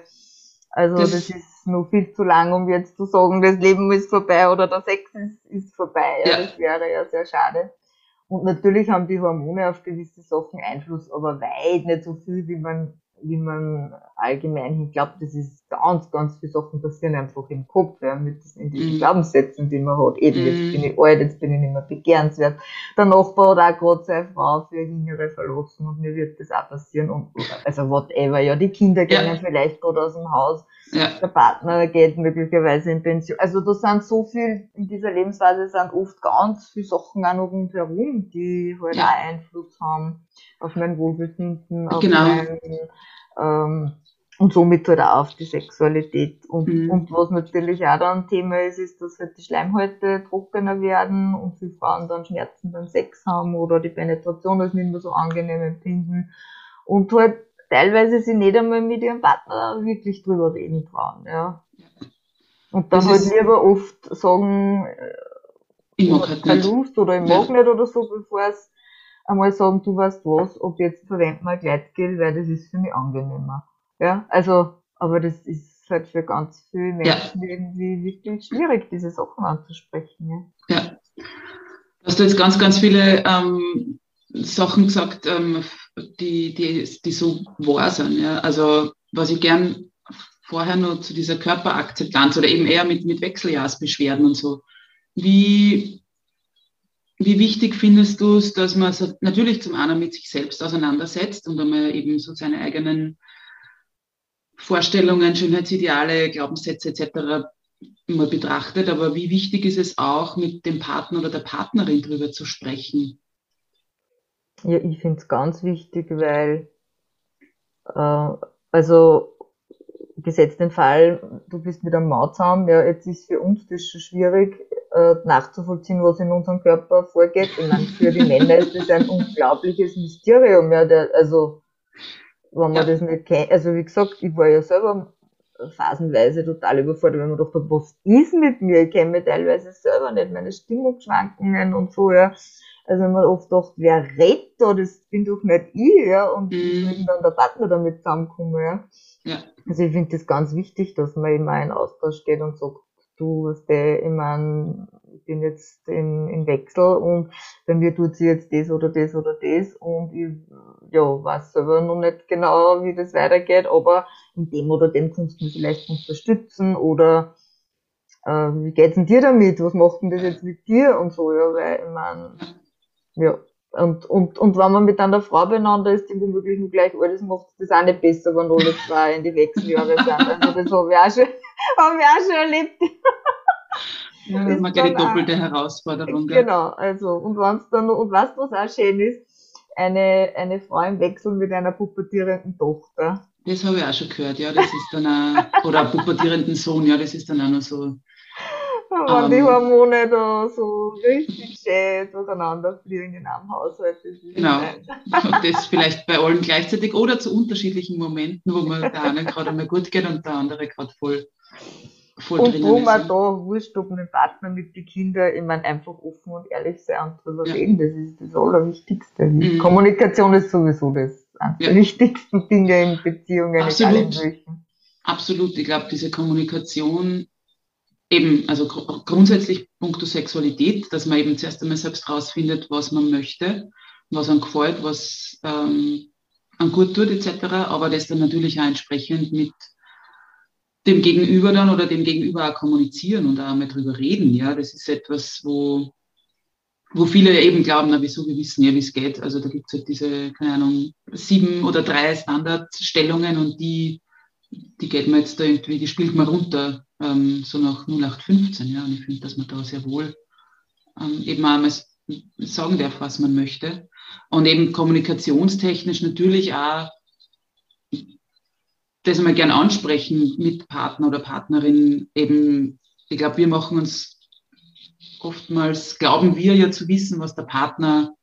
Also das, das ist nur viel zu lang, um jetzt zu sagen, das Leben ist vorbei oder der Sex ist, ist vorbei. Ja. ja. Das wäre ja sehr schade. Und natürlich haben die Hormone auf gewisse Sachen Einfluss, aber weit nicht so viel, wie man wie man allgemein hin glaubt, das ist ganz, ganz viele Sachen passieren einfach im Kopf, ja, mit in diesen mm. Glaubenssätzen, die man hat. Eben, jetzt bin ich alt, jetzt bin ich nicht mehr begehrenswert. Der Nachbar hat auch gerade seine Frau für Jüngere verlassen und mir wird das auch passieren und, also whatever, ja, die Kinder gehen ja. vielleicht gerade aus dem Haus, ja. der Partner geht möglicherweise in Pension. Also da sind so viel, in dieser Lebensphase sind oft ganz viele Sachen auch noch rundherum, die halt ja. auch Einfluss haben auf mein Wohlbefinden, auf genau. mein, ähm, und somit halt auch auf die Sexualität. Und, mhm. und was natürlich auch dann Thema ist, ist, dass halt die Schleimhäute trockener werden und viele Frauen dann Schmerzen beim Sex haben oder die Penetration als nicht mehr so angenehm empfinden. Und halt teilweise sie nicht einmal mit ihrem Partner wirklich drüber reden trauen, ja. Und dann Das halt lieber oft sagen, Ich mag oder halt nicht. Verlust oder ich Ja. mag nicht oder so, bevor es einmal sagen, du weißt was, ob jetzt verwenden wir Gleitgel, weil das ist für mich angenehmer. Ja, also, aber das ist halt für ganz viele Menschen irgendwie wirklich schwierig, diese Sachen anzusprechen. Ja. Ja. Du hast jetzt ganz, ganz viele ähm, Sachen gesagt, ähm, die, die, die so wahr sind. Ja? Also was ich gern vorher noch zu dieser Körperakzeptanz oder eben eher mit, mit Wechseljahrsbeschwerden und so. Wie, wie wichtig findest du es, dass man natürlich zum einen mit sich selbst auseinandersetzt und einmal eben so seine eigenen Vorstellungen, Schönheitsideale, Glaubenssätze etc. mal betrachtet, aber wie wichtig ist es auch, mit dem Partner oder der Partnerin drüber zu sprechen? Ja, ich finde es ganz wichtig, weil, äh, also, gesetzt den Fall, du bist mit einem zusammen, ja, jetzt ist für uns das schon schwierig, äh, nachzuvollziehen, was in unserem Körper vorgeht. Ich meine, für die Männer ist das ein unglaubliches Mysterium, ja, der, also, wenn man Ja. das nicht kennt, also wie gesagt, ich war ja selber phasenweise total überfordert, wenn man dachte, was ist mit mir? Ich kenne mich teilweise selber nicht, meine Stimmungsschwankungen und so, ja. Also wenn man oft dachte, wer redet da, das bin doch nicht ich, ja, und wie Mhm. dann der Partner damit zusammenkommen, ja. Ja. Also ich finde das ganz wichtig, dass man immer in Austausch geht und sagt, du, weißt du, ich mein, ich bin jetzt in, in Wechsel und bei mir tut sie jetzt das oder das oder das und ich, ja, weiß selber noch nicht genau, wie das weitergeht, aber in dem oder dem kannst du mich vielleicht unterstützen oder äh, wie geht's denn dir damit? Was macht denn das jetzt mit dir und so, ja, weil ich mein, ja. Und, und, und wenn man mit einer Frau beieinander ist, die womöglich nur gleich alt ist, macht das auch nicht besser, wenn alle zwei in die Wechseljahre sind. Also das habe ich auch schon, habe ich auch schon erlebt. Ja, das ist mal gleich die dann auch- doppelte Herausforderung. Genau, also, und wenn's dann, und weißt du, was auch schön ist? Eine, eine Frau im Wechsel mit einer pubertierenden Tochter. Das habe ich auch schon gehört, ja, das ist dann auch, oder pubertierenden Sohn, ja, das ist dann auch noch so. Wenn die Ähm. Hormone da so richtig schön auseinanderfliegen in einem Haushalt. Das Genau. Und das vielleicht bei allen gleichzeitig oder zu unterschiedlichen Momenten, wo man der eine gerade einmal gut geht und der andere gerade voll, voll Und wo man da wurscht, ob mit dem Partner, mit den Kindern, ich meine, einfach offen und ehrlich sein und drüber Ja. reden, das ist das Allerwichtigste. Mhm. Kommunikation ist sowieso das eines Ja. der wichtigsten Dinge in Beziehungen, Absolut. Absolut, ich glaube, diese Kommunikation eben, also gr grundsätzlich puncto Sexualität, dass man eben zuerst einmal selbst rausfindet, was man möchte, was einem gefällt, was ähm, einem gut tut, etc., aber das dann natürlich auch entsprechend mit dem Gegenüber dann oder dem Gegenüber auch kommunizieren und auch mal drüber reden. Ja, das ist etwas, wo, wo viele eben glauben, na wieso, wir wissen ja, wie es geht. Also da gibt es halt diese, keine Ahnung, sieben oder drei Standardstellungen und die, die geht man jetzt da irgendwie, die spielt man runter, ähm, so nach 0815, ja. Und ich finde, dass man da sehr wohl ähm, eben auch mal sagen darf, was man möchte. Und eben kommunikationstechnisch natürlich auch das mal gern ansprechen mit Partner oder Partnerin. Eben, ich glaube, wir machen uns oftmals, glauben wir ja zu wissen, was der Partner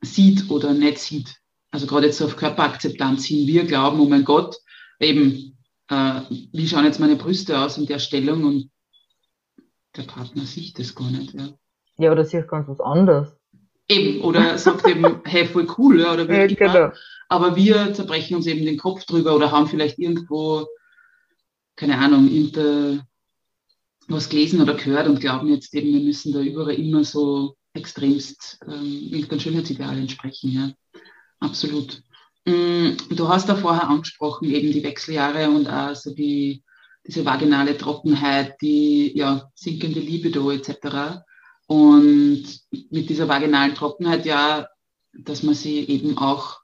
sieht oder nicht sieht. Also gerade jetzt auf Körperakzeptanz hin. Wir glauben, oh mein Gott, eben, äh, wie schauen jetzt meine Brüste aus in der Stellung und der Partner sieht das gar nicht. Ja. Ja, oder siehst ganz was anderes. Eben, oder sagt eben, hey, voll cool, ja, oder wie Ja, immer. genau. Aber wir zerbrechen uns eben den Kopf drüber oder haben vielleicht irgendwo, keine Ahnung, irgende, was gelesen oder gehört und glauben jetzt eben, wir müssen da überall immer so extremst ähm, irgendein Schönheitsideal entsprechen. Ja, absolut. Mm, Du hast da vorher angesprochen, eben die Wechseljahre und auch so die, diese vaginale Trockenheit, die ja, sinkende Libido etc. Und mit dieser vaginalen Trockenheit ja, dass man sie eben auch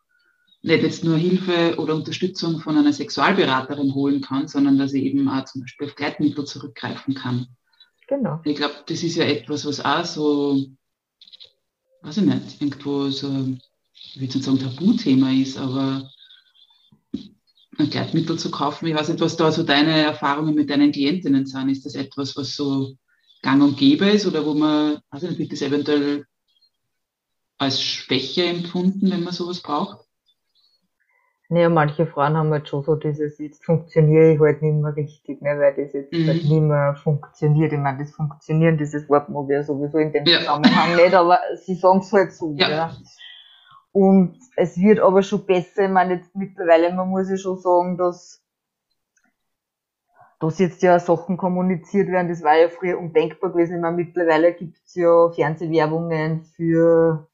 nicht jetzt nur Hilfe oder Unterstützung von einer Sexualberaterin holen kann, sondern dass ich eben auch zum Beispiel auf Gleitmittel zurückgreifen kann. Genau. Ich glaube, das ist ja etwas, was auch so, weiß ich nicht, irgendwo so, ich will jetzt nicht sagen Tabuthema ist, aber ein Gleitmittel zu kaufen, ich weiß nicht, was da so deine Erfahrungen mit deinen Klientinnen sind. Ist das etwas, was so gang und gäbe ist oder wo man, weiß ich nicht, wird das eventuell als Schwäche empfunden, wenn man sowas braucht? Naja, manche Frauen haben halt schon so dieses, jetzt funktioniere ich halt nicht mehr richtig, ne, weil das jetzt mhm. halt nicht mehr funktioniert. Ich meine, das Funktionieren, dieses Wort mag ja sowieso in dem ja. Zusammenhang nicht, aber sie sagen es halt so, ja. ja. Und es wird aber schon besser. Ich meine, jetzt mittlerweile, man muss ja schon sagen, dass, dass jetzt ja Sachen kommuniziert werden, das war ja früher undenkbar gewesen. Ich meine, mittlerweile gibt's ja Fernsehwerbungen für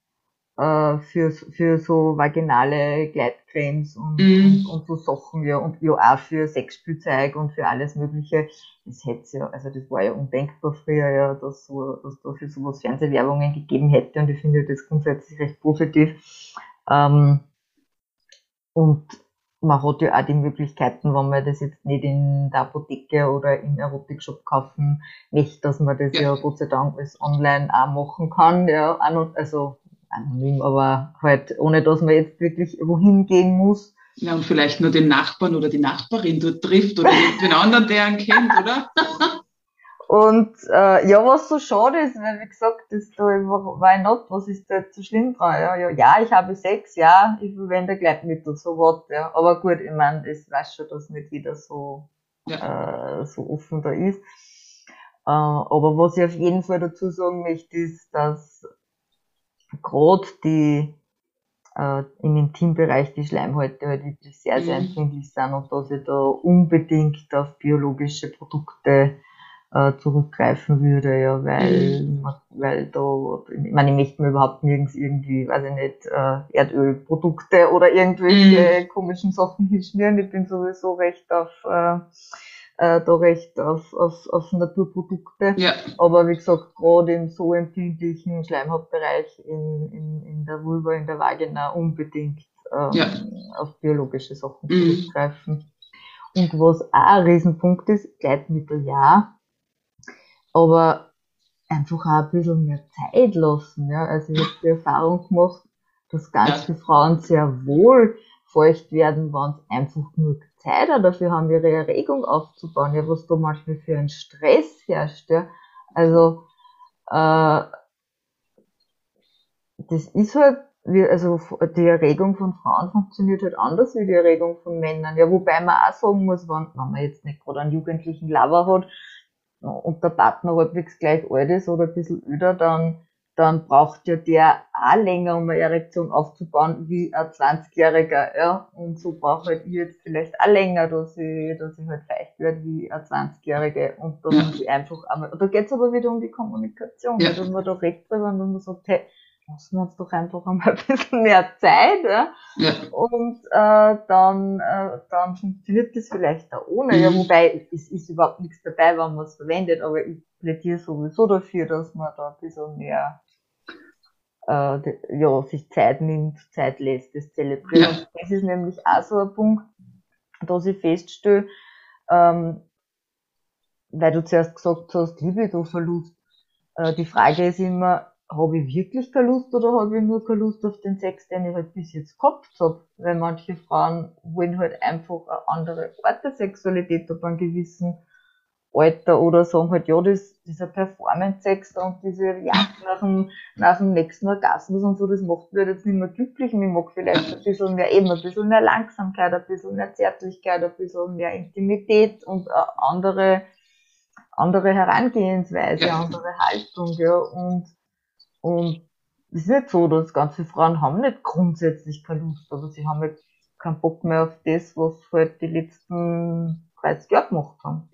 äh, für, für so vaginale Gleitcremes und, mhm. und, und, so Sachen, ja, und ja auch für Sexspielzeug und für alles Mögliche. Das hätte ja, also das war ja undenkbar früher, ja, dass so, dass da für sowas Fernsehwerbungen gegeben hätte und ich finde das grundsätzlich recht positiv. Ähm, und man hat ja auch die Möglichkeiten, wenn man das jetzt nicht in der Apotheke oder im Erotikshop kaufen möchte, dass man das ja, ja Gott sei Dank alles online auch machen kann. Ja, also anonym, aber halt ohne, dass man jetzt wirklich wohin gehen muss. Ja, und vielleicht nur den Nachbarn oder die Nachbarin dort trifft oder den anderen, der ihn kennt, oder? und äh, ja, was so schade ist, weil wie gesagt, das da why not, was ist da jetzt so schlimm dran? Ja, ja, ja, ich habe Sex, ja, ich verwende Gleitmittel, so was, ja. Aber gut, ich meine, das weiß schon, dass nicht jeder so, ja. äh, so offen da ist. Äh, aber was ich auf jeden Fall dazu sagen möchte, ist, dass gerade die äh, im Intimbereich die Schleimhäute halt wirklich sehr, sehr mhm. empfindlich sind und dass ich da unbedingt auf biologische Produkte äh, zurückgreifen würde, ja, weil, mhm. weil da, ich meine, ich möchte mir überhaupt nirgends irgendwie, weiß ich nicht, äh, Erdölprodukte oder irgendwelche mhm. komischen Sachen hinschmieren. Ich bin sowieso recht auf äh, äh, da recht auf, auf, auf Naturprodukte. Ja. Aber wie gesagt, gerade im so empfindlichen Schleimhautbereich in, in, in der Vulva, in der Vagina unbedingt ähm, ja. auf biologische Sachen mhm. zurückgreifen. Und was auch ein Riesenpunkt ist, Gleitmittel ja, aber einfach auch ein bisschen mehr Zeit lassen. Ja. Also ich habe die Erfahrung gemacht, dass ganz ja. viele Frauen sehr wohl feucht werden, wenn es einfach nur Zeit dafür haben, ihre Erregung aufzubauen, ja, was da manchmal für ein Stress herrscht, ja. Also, äh, das ist halt, wie, also die Erregung von Frauen funktioniert halt anders wie die Erregung von Männern. Ja, wobei man auch sagen muss, wenn, wenn man jetzt nicht gerade einen jugendlichen Lover hat und der Partner halbwegs gleich alt ist oder ein bisschen öder, dann dann braucht ja der auch länger, um eine Erektion aufzubauen, wie ein 20-Jähriger, ja. Und so braucht halt ich jetzt vielleicht auch länger, dass ich, dass ich halt feucht werde wie ein 20-Jährige. Und da ja. muss ich einfach einmal, da geht's aber wieder um die Kommunikation, ja. dass man da recht drüber und man sagt, hey, lassen wir uns doch einfach einmal ein bisschen mehr Zeit, ja. ja. Und äh, dann, äh, dann funktioniert das vielleicht auch ohne. Mhm. Ja, wobei es ist überhaupt nichts dabei, wenn man es verwendet, aber ich plädiere sowieso dafür, dass man da ein bisschen mehr äh, ja, sich Zeit nimmt, Zeit lässt, das zelebriert. Ja. das ist nämlich auch so ein Punkt, dass ich feststelle, ähm, weil du zuerst gesagt hast, Libido-Verlust. Äh, die Frage ist immer, habe ich wirklich keine Lust oder habe ich nur keine Lust auf den Sex, den ich halt bis jetzt gehabt habe? Weil manche Frauen wollen halt einfach eine andere Art der Sexualität ab einem gewissen Alter oder sagen halt, ja, das, dieser Performance-Sex und diese Jagd nach dem, nach dem nächsten Orgasmus und so, das macht mich jetzt nicht mehr glücklich und ich mag vielleicht ein bisschen mehr, eben ein bisschen mehr Langsamkeit, ein bisschen mehr Zärtlichkeit, ein bisschen mehr Intimität und eine andere, andere Herangehensweise, ja. andere Haltung, ja, und, und es ist nicht so, dass ganze Frauen haben nicht grundsätzlich keine Lust, aber sie haben halt keinen Bock mehr auf das, was halt die letzten 30 Jahre gemacht haben.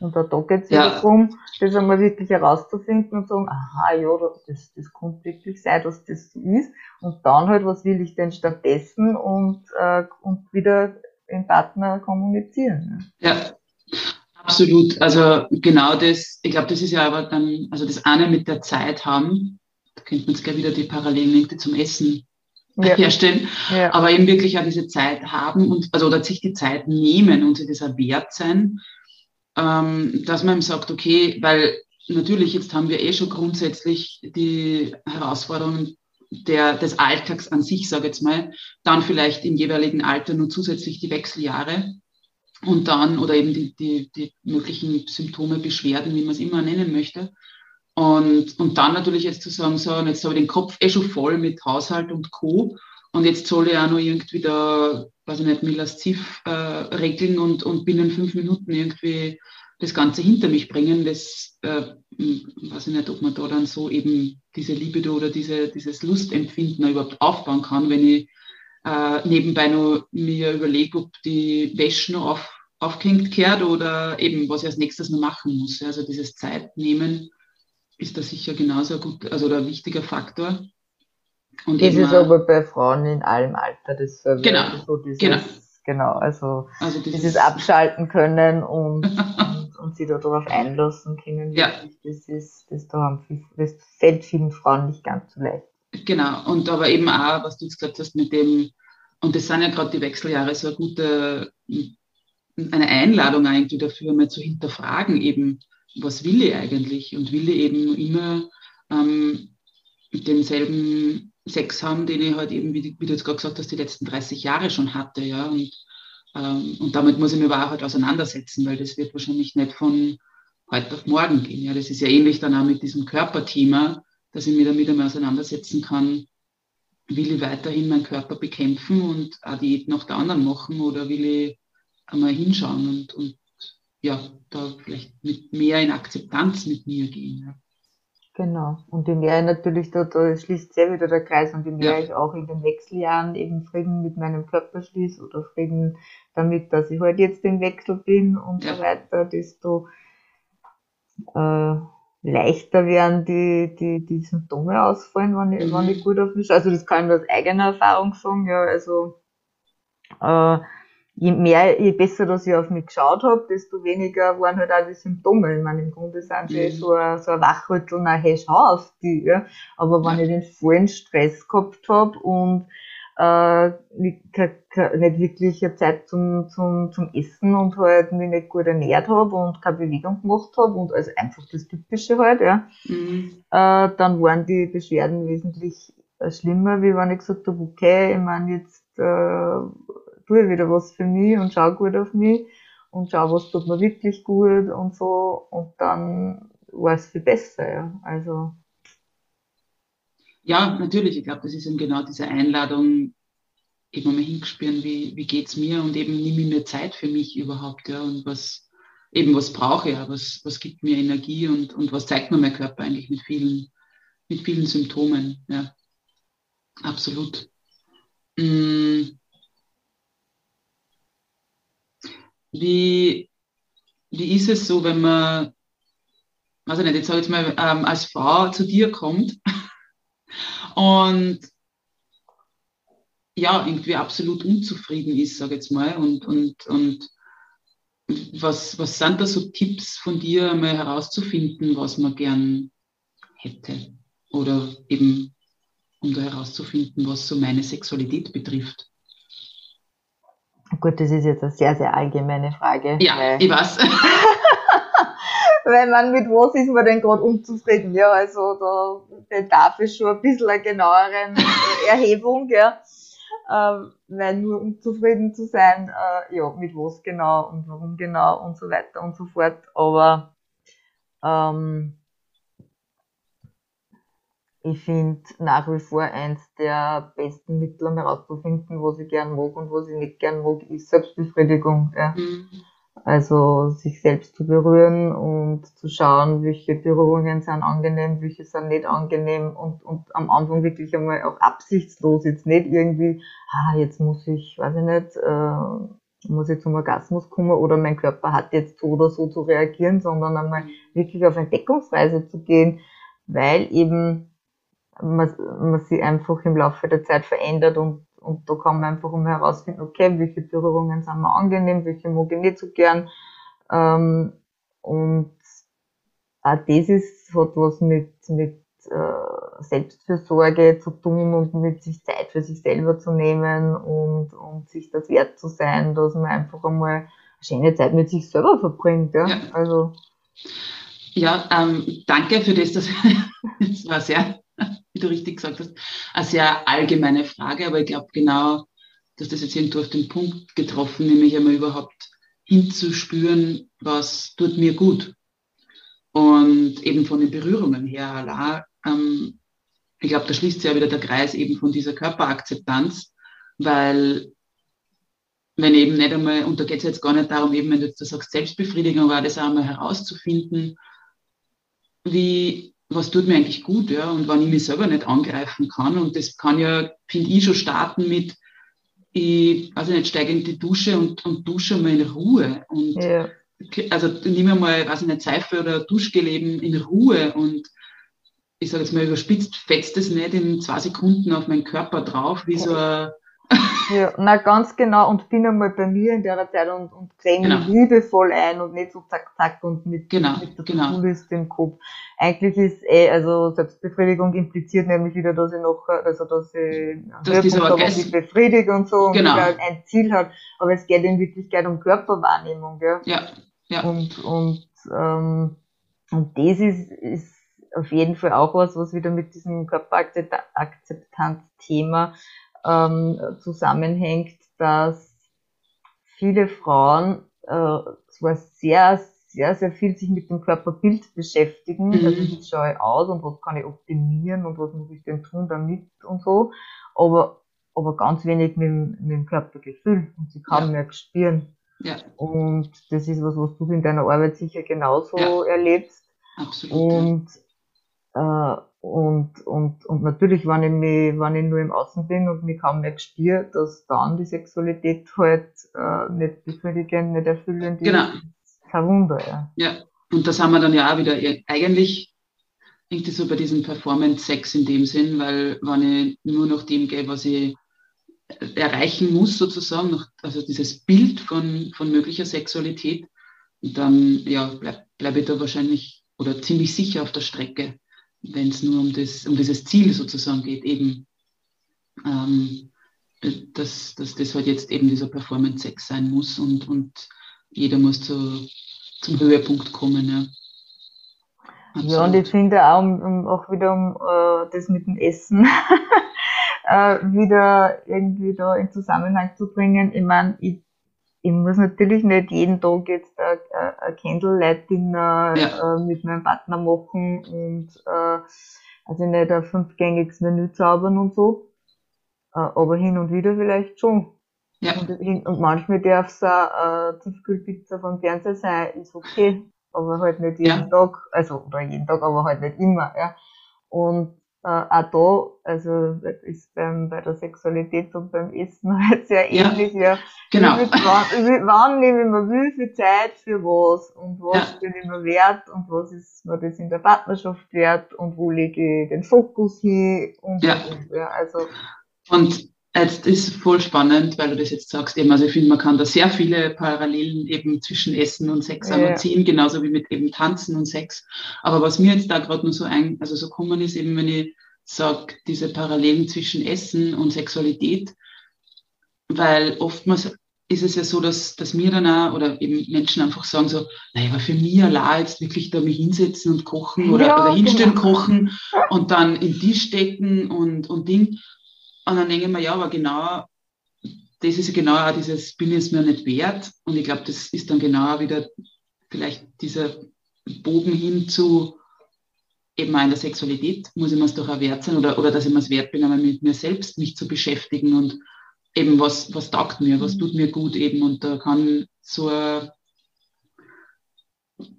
Und da, da geht es ja. darum, das einmal wirklich herauszufinden und sagen, aha, ja, das, das kommt wirklich sein, dass das so ist. Und dann halt, was will ich denn stattdessen und, äh, und wieder im Partner kommunizieren. Ja. ja. Absolut. Also genau das, ich glaube, das ist ja aber dann, also das eine mit der Zeit haben, da könnte man jetzt gleich wieder die Parallelen zum Essen ja. herstellen, ja. aber eben wirklich auch diese Zeit haben und, also oder sich die Zeit nehmen und sich das auch wert sein ähm, dass man sagt, okay, weil natürlich jetzt haben wir eh schon grundsätzlich die Herausforderungen der, des Alltags an sich, sage ich jetzt mal, dann vielleicht im jeweiligen Alter nur zusätzlich die Wechseljahre und dann oder eben die, die, die möglichen Symptome, Beschwerden, wie man es immer nennen möchte. Und, und dann natürlich jetzt zu sagen, so, und jetzt habe ich den Kopf eh schon voll mit Haushalt und Co. und jetzt soll ich auch noch irgendwie da, weiß ich nicht, mir lasziv äh, regeln und, und binnen fünf Minuten irgendwie das Ganze hinter mich bringen. Das äh, weiß ich nicht, ob man da dann so eben diese Libido oder diese, dieses Lustempfinden überhaupt aufbauen kann, wenn ich äh, nebenbei noch mir überlege, ob die Wäsche noch auf, aufgehängt kehrt oder eben, was ich als nächstes noch machen muss. Also dieses Zeitnehmen ist da sicher genauso gut, also ein wichtiger Faktor. Und das ist aber bei Frauen in allem Alter das so genau, so dieses, genau. genau, also, also dieses, dieses Abschalten können und, und, und sich darauf einlassen können. Ja. Das ist, das, da haben viel, das fällt vielen Frauen nicht ganz so leicht. Genau, und aber eben auch, was du jetzt gesagt hast, mit dem, und das sind ja gerade die Wechseljahre so eine gute, eine Einladung eigentlich dafür, mal zu hinterfragen, eben, was will ich eigentlich? Und will ich eben immer ähm, denselben Sex haben, den ich halt eben, wie, wie du jetzt gerade gesagt hast, die letzten 30 Jahre schon hatte, ja. Und, ähm, und damit muss ich mich aber auch halt auseinandersetzen, weil das wird wahrscheinlich nicht von heute auf morgen gehen. Ja, das ist ja ähnlich dann auch mit diesem Körperthema, dass ich mich damit einmal auseinandersetzen kann, will ich weiterhin meinen Körper bekämpfen und auch Diät nach der anderen machen oder will ich einmal hinschauen und, und ja, da vielleicht mit mehr in Akzeptanz mit mir gehen. Ja. Genau. Und je mehr ich natürlich, da, da schließt sehr wieder der Kreis und je mehr ja. ich auch in den Wechseljahren eben Frieden mit meinem Körper schließe oder Frieden damit, dass ich halt jetzt im Wechsel bin und ja. so weiter, desto äh, leichter werden die, die, die Symptome ausfallen, wenn ich, mhm. wenn ich gut auf mich Also das kann ich aus eigener Erfahrung sagen, ja, also äh, je mehr, je besser, dass ich auf mich geschaut habe, desto weniger waren halt auch die Symptome. Ich meine, im Grunde sind sie mhm. so ein, so ein Wachrütteln, hey, schau auf die, ja. Aber wenn ich den vollen Stress gehabt habe und äh, nicht, nicht wirklich eine Zeit zum, zum, zum Essen und halt mich nicht gut ernährt habe und keine Bewegung gemacht habe und also einfach das Typische halt, ja, mhm. äh, dann waren die Beschwerden wesentlich äh, schlimmer, wie wenn ich gesagt habe, okay, ich meine, jetzt äh, tue ich wieder was für mich und schau gut auf mich und schau, was tut mir wirklich gut und so und dann war es viel besser, ja, also ja, natürlich. Ich glaube, das ist eben genau diese Einladung, eben mal hinspüren, wie, wie geht's mir und eben nehme ich mir Zeit für mich überhaupt, ja, und was, eben was brauche ich, ja, was, was gibt mir Energie und, und was zeigt mir mein Körper eigentlich mit vielen, mit vielen Symptomen, ja. Absolut. Hm. Wie, wie ist es so, wenn man, weiß ich nicht, jetzt sage ich mal, ähm, als Frau zu dir kommt und ja, irgendwie absolut unzufrieden ist, sage ich jetzt mal. Und, und, und was, was sind da so Tipps von dir, mal herauszufinden, was man gern hätte? Oder eben, um da herauszufinden, was so meine Sexualität betrifft. Gut, das ist jetzt eine sehr, sehr allgemeine Frage. Ja, ich weiß. weil man mit was ist man denn gerade unzufrieden? Ja, also da bedarf es schon ein bisschen einer genaueren Erhebung, ja. Ähm, weil nur unzufrieden zu sein, äh, ja, mit was genau und warum genau und so weiter und so fort. Aber ähm, ich finde nach wie vor eins der besten Mittel, um herauszufinden, was ich gern mag und was ich nicht gern mag, ist Selbstbefriedigung. Ja. Mhm. Also sich selbst zu berühren und zu schauen, welche Berührungen sind angenehm, welche sind nicht angenehm und, und am Anfang wirklich einmal auch absichtslos, jetzt nicht irgendwie, ah, jetzt muss ich, weiß ich nicht, äh, muss ich zum Orgasmus kommen oder mein Körper hat jetzt so oder so zu reagieren, sondern einmal wirklich auf Entdeckungsreise zu gehen, weil eben man, man sich einfach im Laufe der Zeit verändert und und da kann man einfach mal herausfinden, okay, welche Berührungen sind mir angenehm, welche mag ich nicht so gern. Ähm, und auch das ist, hat was mit, mit äh, Selbstfürsorge zu tun und mit sich Zeit für sich selber zu nehmen und, und sich das wert zu sein, dass man einfach einmal eine schöne Zeit mit sich selber verbringt. Ja, ja. also. Ja, ähm, danke für das. Das, das war sehr wie du richtig gesagt hast, eine sehr allgemeine Frage, aber ich glaube genau, dass das jetzt irgendwo auf den Punkt getroffen, nämlich einmal überhaupt hinzuspüren, was tut mir gut. Und eben von den Berührungen her, ähm, ich glaube, da schließt sich ja wieder der Kreis eben von dieser Körperakzeptanz, weil wenn eben nicht einmal, und da geht es jetzt gar nicht darum, eben wenn du jetzt sagst, Selbstbefriedigung, aber das auch einmal herauszufinden, wie, was tut mir eigentlich gut, ja, und wann ich mich selber nicht angreifen kann. Und das kann ja, finde ich, schon starten mit, ich, also nicht, steige in die Dusche und, und dusche mal in Ruhe. Und ja. also nehme mal, weiß ich nicht, Seife oder Duschgeleben in Ruhe und ich sage jetzt mal überspitzt, fetzt es nicht in zwei Sekunden auf meinen Körper drauf, wie so ein ja, na ganz genau und bin einmal bei mir in der Zeit und, und creme genau. liebevoll ein und nicht so zack zack und mit, genau, mit der genau. To-Do-Liste im Kopf. Eigentlich ist eh, also Selbstbefriedigung impliziert nämlich wieder, dass ich noch, also dass ich dass dieser Orgasmus mich befriedige und so genau. und halt ein Ziel hat, aber es geht in Wirklichkeit um Körperwahrnehmung, gell? Ja, ja. Und, und, ähm, und das ist, ist auf jeden Fall auch was, was wieder mit diesem Körperakzeptanz-Thema ähm, zusammenhängt, dass viele Frauen äh, zwar sehr, sehr, sehr viel sich mit dem Körperbild beschäftigen, mhm. also wie schaue ich aus und was kann ich optimieren und was muss ich denn tun damit und so, aber, aber ganz wenig mit, mit dem Körpergefühl und sie kaum ja. mehr spüren. Ja. Und das ist was, was du in deiner Arbeit sicher genauso ja. erlebst. Absolut. Und, äh, und, und, und natürlich, wenn ich, mich, wenn ich nur im Außen bin und mich kaum mehr spüre, dass dann die Sexualität halt äh, nicht befriedigend, nicht erfüllend genau. ist. Kein Wunder, ja. Ja, und das haben wir dann ja auch wieder eigentlich irgendwie so bei diesem Performance-Sex in dem Sinn, weil wenn ich nur nach dem gehe, was ich erreichen muss, sozusagen, also dieses Bild von, von möglicher Sexualität, dann ja, bleibe bleib ich da wahrscheinlich oder ziemlich sicher auf der Strecke wenn es nur um, das, um dieses Ziel sozusagen geht, eben, ähm, dass, dass das halt jetzt eben dieser Performance-Sex sein muss und, und jeder muss zu, zum Höhepunkt kommen. Ja. Ja, und ich finde auch, um, um, auch wieder um äh, das mit dem Essen äh, wieder irgendwie da in Zusammenhang zu bringen. Ich meine, ich ich muss natürlich nicht jeden Tag jetzt ein, ein Candlelight-Dinner ja. äh, mit meinem Partner machen und äh, also nicht ein fünfgängiges Menü zaubern und so. Äh, aber hin und wieder vielleicht schon. Ja. Und, und manchmal darf es auch äh, Tiefkühlpizza vom Fernseher sein, ist okay. Aber halt nicht jeden ja. Tag, also oder jeden Tag, aber halt nicht immer. Ja. Und äh, auch da, also ist beim, bei der Sexualität und beim Essen halt sehr ähnlich, ja. ja. Genau. Wie, wann, wann nehme ich mir wie viel Zeit für was und was ja. bin ich mir wert und was ist mir das in der Partnerschaft wert und wo lege ich den Fokus hin und, ja. und ja, also. Und Jetzt ist voll spannend, weil du das jetzt sagst, eben, also ich finde, man kann da sehr viele Parallelen eben zwischen Essen und Sex ja. ziehen, genauso wie mit eben Tanzen und Sex. Aber was mir jetzt da gerade nur so ein, also so kommen ist eben, wenn ich sage, diese Parallelen zwischen Essen und Sexualität, weil oftmals ist es ja so, dass, dass mir dann auch, oder eben Menschen einfach sagen so, naja, aber für mich allein jetzt wirklich da mich hinsetzen und kochen oder, ja, oder hinstellen genau. kochen und dann in die stecken und, und Ding. Und dann denke ich mir, ja, aber genau, das ist genau auch dieses, bin ich es mir nicht wert. Und ich glaube, das ist dann genau wieder vielleicht dieser Bogen hin zu eben auch in der Sexualität, muss ich mir es doch auch wert sein oder, oder dass ich mir es wert bin, aber mit mir selbst mich zu beschäftigen und eben was, was taugt mir, was tut mir gut eben. Und da kann so ein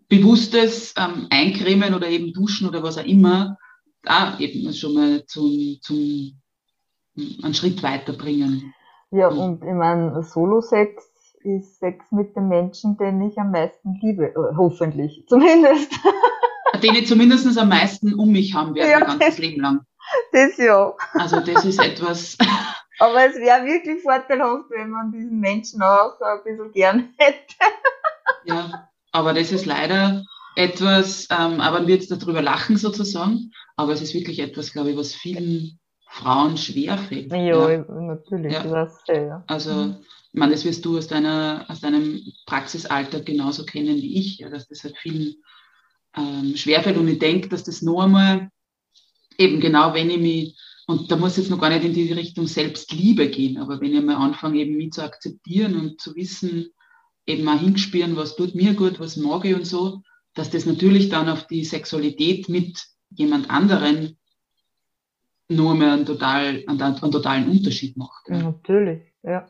bewusstes ähm, Eincremen oder eben Duschen oder was auch immer, da eben schon mal zum, zum einen Schritt weiterbringen. Ja, und ich meine, Solo-Sex ist Sex mit dem Menschen, den ich am meisten liebe, äh, hoffentlich, zumindest. Den ich zumindest am meisten um mich haben werde, ja, mein ganzes das, Leben lang. Das ja. Also das ist etwas. Aber es wäre wirklich vorteilhaft, wenn man diesen Menschen auch ein bisschen gern hätte. Ja, aber das ist leider etwas, ähm, aber wir jetzt darüber lachen sozusagen, aber es ist wirklich etwas, glaube ich, was vielen Frauen schwerfällt. Ja, ja. natürlich. Ja. Das, ja. Also, mhm. ich meine, das wirst du aus, deiner, aus deinem Praxisalltag genauso kennen wie ich, ja, dass das halt vielen ähm, schwerfällt. Und ich denke, dass das nur einmal eben genau, wenn ich mich, und da muss jetzt noch gar nicht in die Richtung Selbstliebe gehen, aber wenn ich mal anfange, eben mich zu akzeptieren und zu wissen, eben mal hinspüren, was tut mir gut, was mag ich und so, dass das natürlich dann auf die Sexualität mit jemand anderen nur mehr einen, total, einen, einen totalen Unterschied macht. Ja. Natürlich, ja.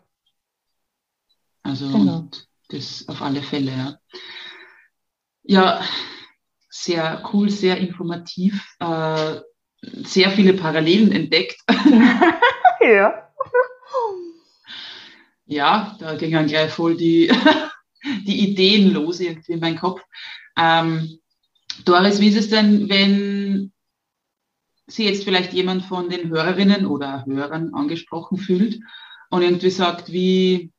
Also genau. das auf alle Fälle, ja. Ja, sehr cool, sehr informativ, äh, sehr viele Parallelen entdeckt. ja. Ja, da gingen gleich voll die, die Ideen los irgendwie in meinen Kopf. Ähm, Doris, wie ist es denn, wenn sie jetzt vielleicht jemand von den Hörerinnen oder Hörern angesprochen fühlt und irgendwie sagt, wie,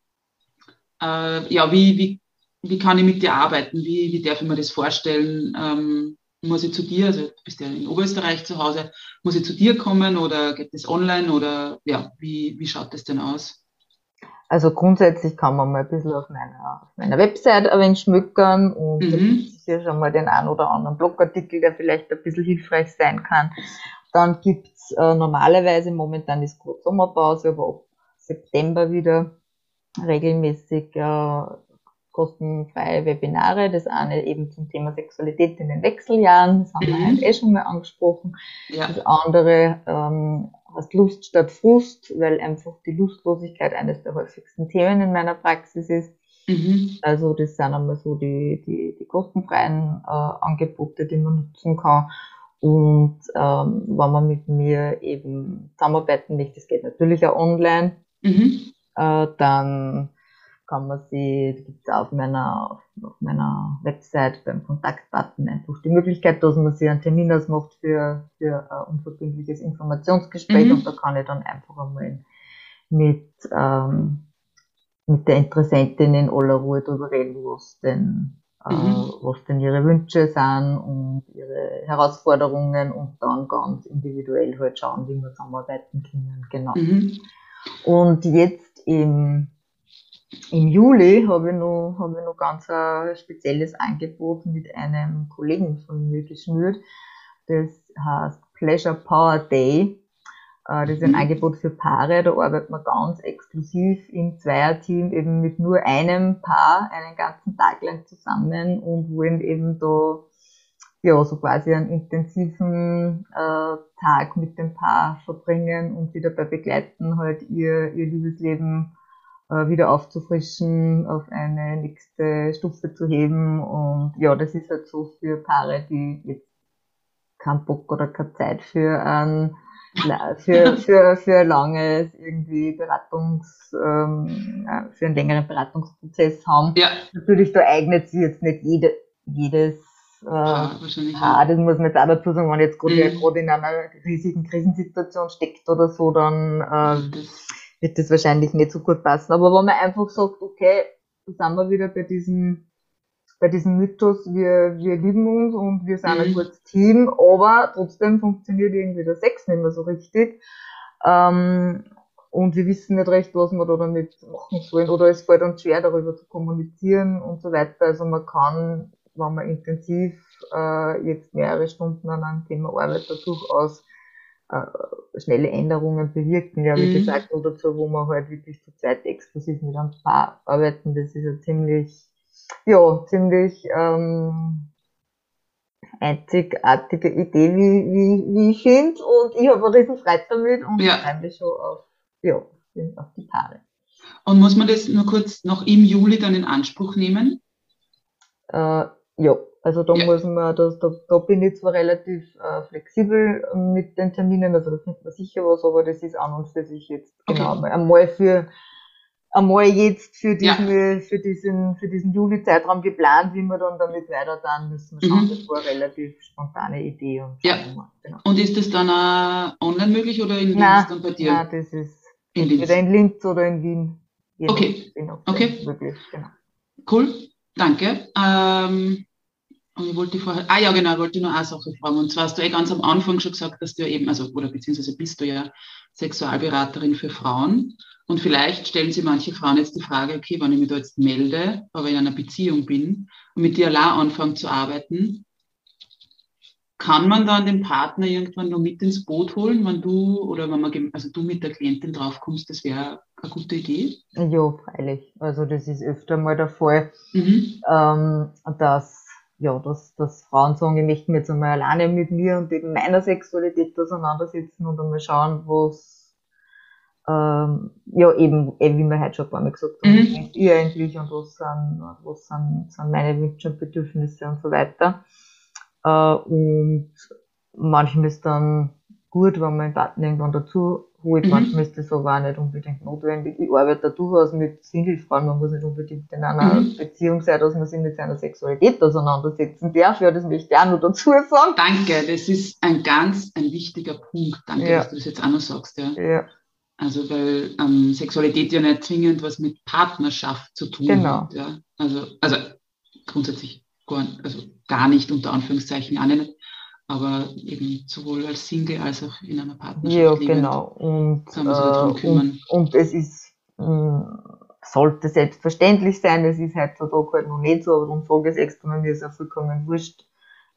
äh, ja, wie, wie, wie kann ich mit dir arbeiten? Wie, wie darf ich mir das vorstellen? Ähm, muss ich zu dir, also du bist ja in Oberösterreich zu Hause, muss ich zu dir kommen oder geht das online oder ja, wie, wie schaut das denn aus? Also grundsätzlich kann man mal ein bisschen auf meiner, auf meiner Website ein wenig schmückern und mhm. da gibt es hier schon mal den einen oder anderen Blogartikel, der vielleicht ein bisschen hilfreich sein kann. Dann gibt's äh, normalerweise, momentan ist gerade Sommerpause, aber ab September wieder regelmäßig äh, kostenfreie Webinare. Das eine eben zum Thema Sexualität in den Wechseljahren, das haben wir mhm. eh schon mal angesprochen. Ja. Das andere ähm, heißt Lust statt Frust, weil einfach die Lustlosigkeit eines der häufigsten Themen in meiner Praxis ist. Mhm. Also das sind einmal so die, die, die kostenfreien äh, Angebote, die man nutzen kann. Und ähm, wenn man mit mir eben zusammenarbeiten möchte, das geht natürlich auch online, mhm. äh, dann kann man sie, da gibt es auf meiner, auf meiner Website beim Kontaktbutton einfach die Möglichkeit, dass man sich einen Termin ausmacht für, für ein unverbindliches Informationsgespräch mhm. und da kann ich dann einfach einmal mit, ähm, mit der Interessentin in aller Ruhe darüber reden, was denn mhm. was denn ihre Wünsche sind und ihre Herausforderungen und dann ganz individuell halt schauen, wie wir zusammenarbeiten können. Genau. Mhm. Und jetzt im, im Juli habe ich noch, habe ich noch ganz ein spezielles Angebot mit einem Kollegen von mir geschnürt. Das heißt Pleasure Power Day. Äh, das ist ein mhm. Angebot für Paare, da arbeitet man ganz exklusiv im Zweierteam eben mit nur einem Paar einen ganzen Tag lang zusammen und wollen eben da ja so quasi einen intensiven äh, Tag mit dem Paar verbringen und sie dabei begleiten, halt ihr, ihr Liebesleben äh, wieder aufzufrischen, auf eine nächste Stufe zu heben und ja, das ist halt so für Paare, die jetzt keinen Bock oder keine Zeit für ein für, für, für langes irgendwie Beratungs, ähm, für einen längeren Beratungsprozess haben. Ja. Natürlich, da eignet sich jetzt nicht jede, jedes äh, ja, Haar, das muss man jetzt auch dazu sagen, wenn jetzt gerade mhm. in einer riesigen Krisensituation steckt oder so, dann äh, wird das wahrscheinlich nicht so gut passen. Aber wenn man einfach sagt, okay, da sind wir wieder bei diesem bei diesem Mythos, wir, wir lieben uns und wir sind mhm. ein gutes Team, aber trotzdem funktioniert irgendwie der Sex nicht mehr so richtig. Ähm, und wir wissen nicht recht, was wir da damit machen sollen oder es fällt uns schwer, darüber zu kommunizieren und so weiter. Also man kann, wenn man intensiv äh, jetzt mehrere Stunden an einem Thema arbeitet, durchaus äh, schnelle Änderungen bewirken. Ja, wie mhm. gesagt, oder dazu, wo man halt wirklich zu zweit exklusiv mit einem Paar arbeiten, das ist ja ziemlich ja, ziemlich ähm, einzigartige Idee, wie, wie, wie ich finde. Und ich habe einen riesen Freude damit und ja. freue mich schon auf, ja, auf die Paare. Und muss man das nur kurz noch im Juli dann in Anspruch nehmen? Äh, ja, also da ja. muss man, das, da, da bin ich zwar relativ äh, flexibel mit den Terminen, also da findet man sicher was, aber das ist an und für sich jetzt okay. genau einmal für einmal jetzt für diesen, ja. für diesen, für diesen Juli-Zeitraum geplant, wie wir dann damit weiter dann müssen wir schauen. Mhm. Das war eine relativ spontane Idee. Und ja. Genau. Und ist das dann auch online möglich oder in Linz nein, dann bei dir? Nein, das ist in Linz. entweder in Linz oder in Wien. okay. okay. Möglich, genau. Cool. Danke. Ähm, und ich wollte vorher, ah ja, genau, ich wollte nur eine Sache fragen. Und zwar hast du eh ganz am Anfang schon gesagt, dass du ja eben, also, oder beziehungsweise bist du ja Sexualberaterin für Frauen. Und vielleicht stellen sich manche Frauen jetzt die Frage, okay, wenn ich mich da jetzt melde, aber in einer Beziehung bin und mit dir allein anfange zu arbeiten, kann man dann den Partner irgendwann noch mit ins Boot holen, wenn du oder wenn man, also du mit der Klientin draufkommst, das wäre eine gute Idee? Ja, freilich. Also das ist öfter mal der Fall, mhm. ähm, dass ja, dass, dass Frauen sagen, ich möchte mich jetzt einmal alleine mit mir und eben meiner Sexualität auseinandersetzen und einmal schauen, was, ähm, ja, eben, eben, wie wir heute schon ein paar Mal gesagt haben, mhm. was ihr eigentlich und was sind, was sind, sind meine Wünsche und Bedürfnisse und so weiter. Äh, und manchmal ist dann gut, wenn man einen Partner irgendwann dazu holt. Mhm. Manchmal ist das aber auch nicht unbedingt notwendig. Ich arbeite durchaus mit Single-Frauen. Man muss nicht unbedingt in einer mhm. Beziehung sein, dass man sich mit seiner Sexualität auseinandersetzen darf. Ja, das möchte ich auch noch dazu sagen. Danke, das ist ein ganz ein wichtiger Punkt. Danke, ja. dass du das jetzt auch noch sagst. Ja. ja. Also, weil ähm, Sexualität ja nicht zwingend was mit Partnerschaft zu tun genau. hat. Ja. Also, also grundsätzlich gar, also gar nicht unter Anführungszeichen auch nicht aber eben sowohl als Single als auch in einer Partnerschaft. Ja, lebend, genau. Und, äh, und, und, es ist, mh, hm, sollte selbstverständlich sein, es ist heutzutage halt noch nicht so, aber darum sage ich es extra, mir ist auch vollkommen wurscht,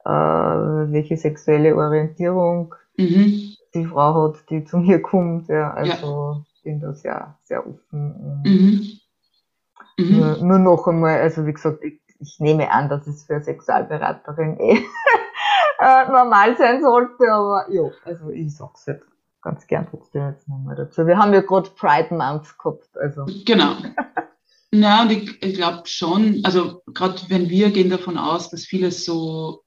äh, welche sexuelle Orientierung mhm. Die Frau hat, die zu mir kommt. Ja, also ja. bin da sehr, sehr offen. Mhm. Mhm. Nur, nur noch einmal, also wie gesagt, ich, ich nehme an, dass es für Sexualberaterin eh äh, normal sein sollte, aber ja, also ich sag's halt ganz gern trotzdem jetzt nochmal dazu. Wir haben ja gerade Pride Month gehabt, also. Genau. Na, und ich, ich glaube schon, also gerade wenn wir gehen davon aus, dass vieles so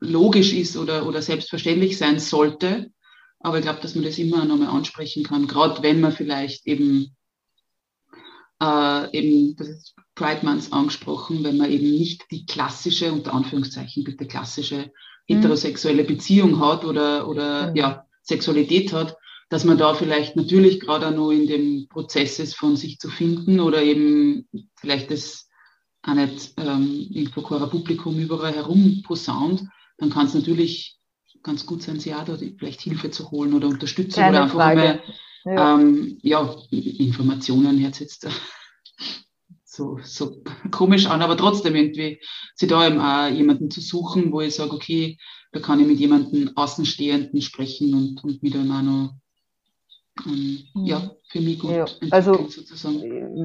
logisch ist oder, oder selbstverständlich sein sollte, aber ich glaube, dass man das immer nochmal ansprechen kann, gerade wenn man vielleicht eben, äh, eben, das ist Pride Month angesprochen, wenn man eben nicht die klassische, unter Anführungszeichen bitte klassische heterosexuelle Beziehung hat oder, oder mhm. ja, Sexualität hat, dass man da vielleicht natürlich gerade noch in dem Prozess ist, von sich zu finden oder eben vielleicht das auch nicht ähm, kein Publikum überall herum posaunt, dann kann es natürlich ganz gut sein, sich auch da vielleicht Hilfe zu holen oder Unterstützung Keine oder einfach Frage. mal ja. Ähm, ja, Informationen jetzt so, so komisch an, aber trotzdem irgendwie sich da eben auch jemanden zu suchen, wo ich sage, okay, da kann ich mit jemandem Außenstehenden sprechen und, und mich dann auch noch ähm, ja, für mich gut ja, also, sozusagen.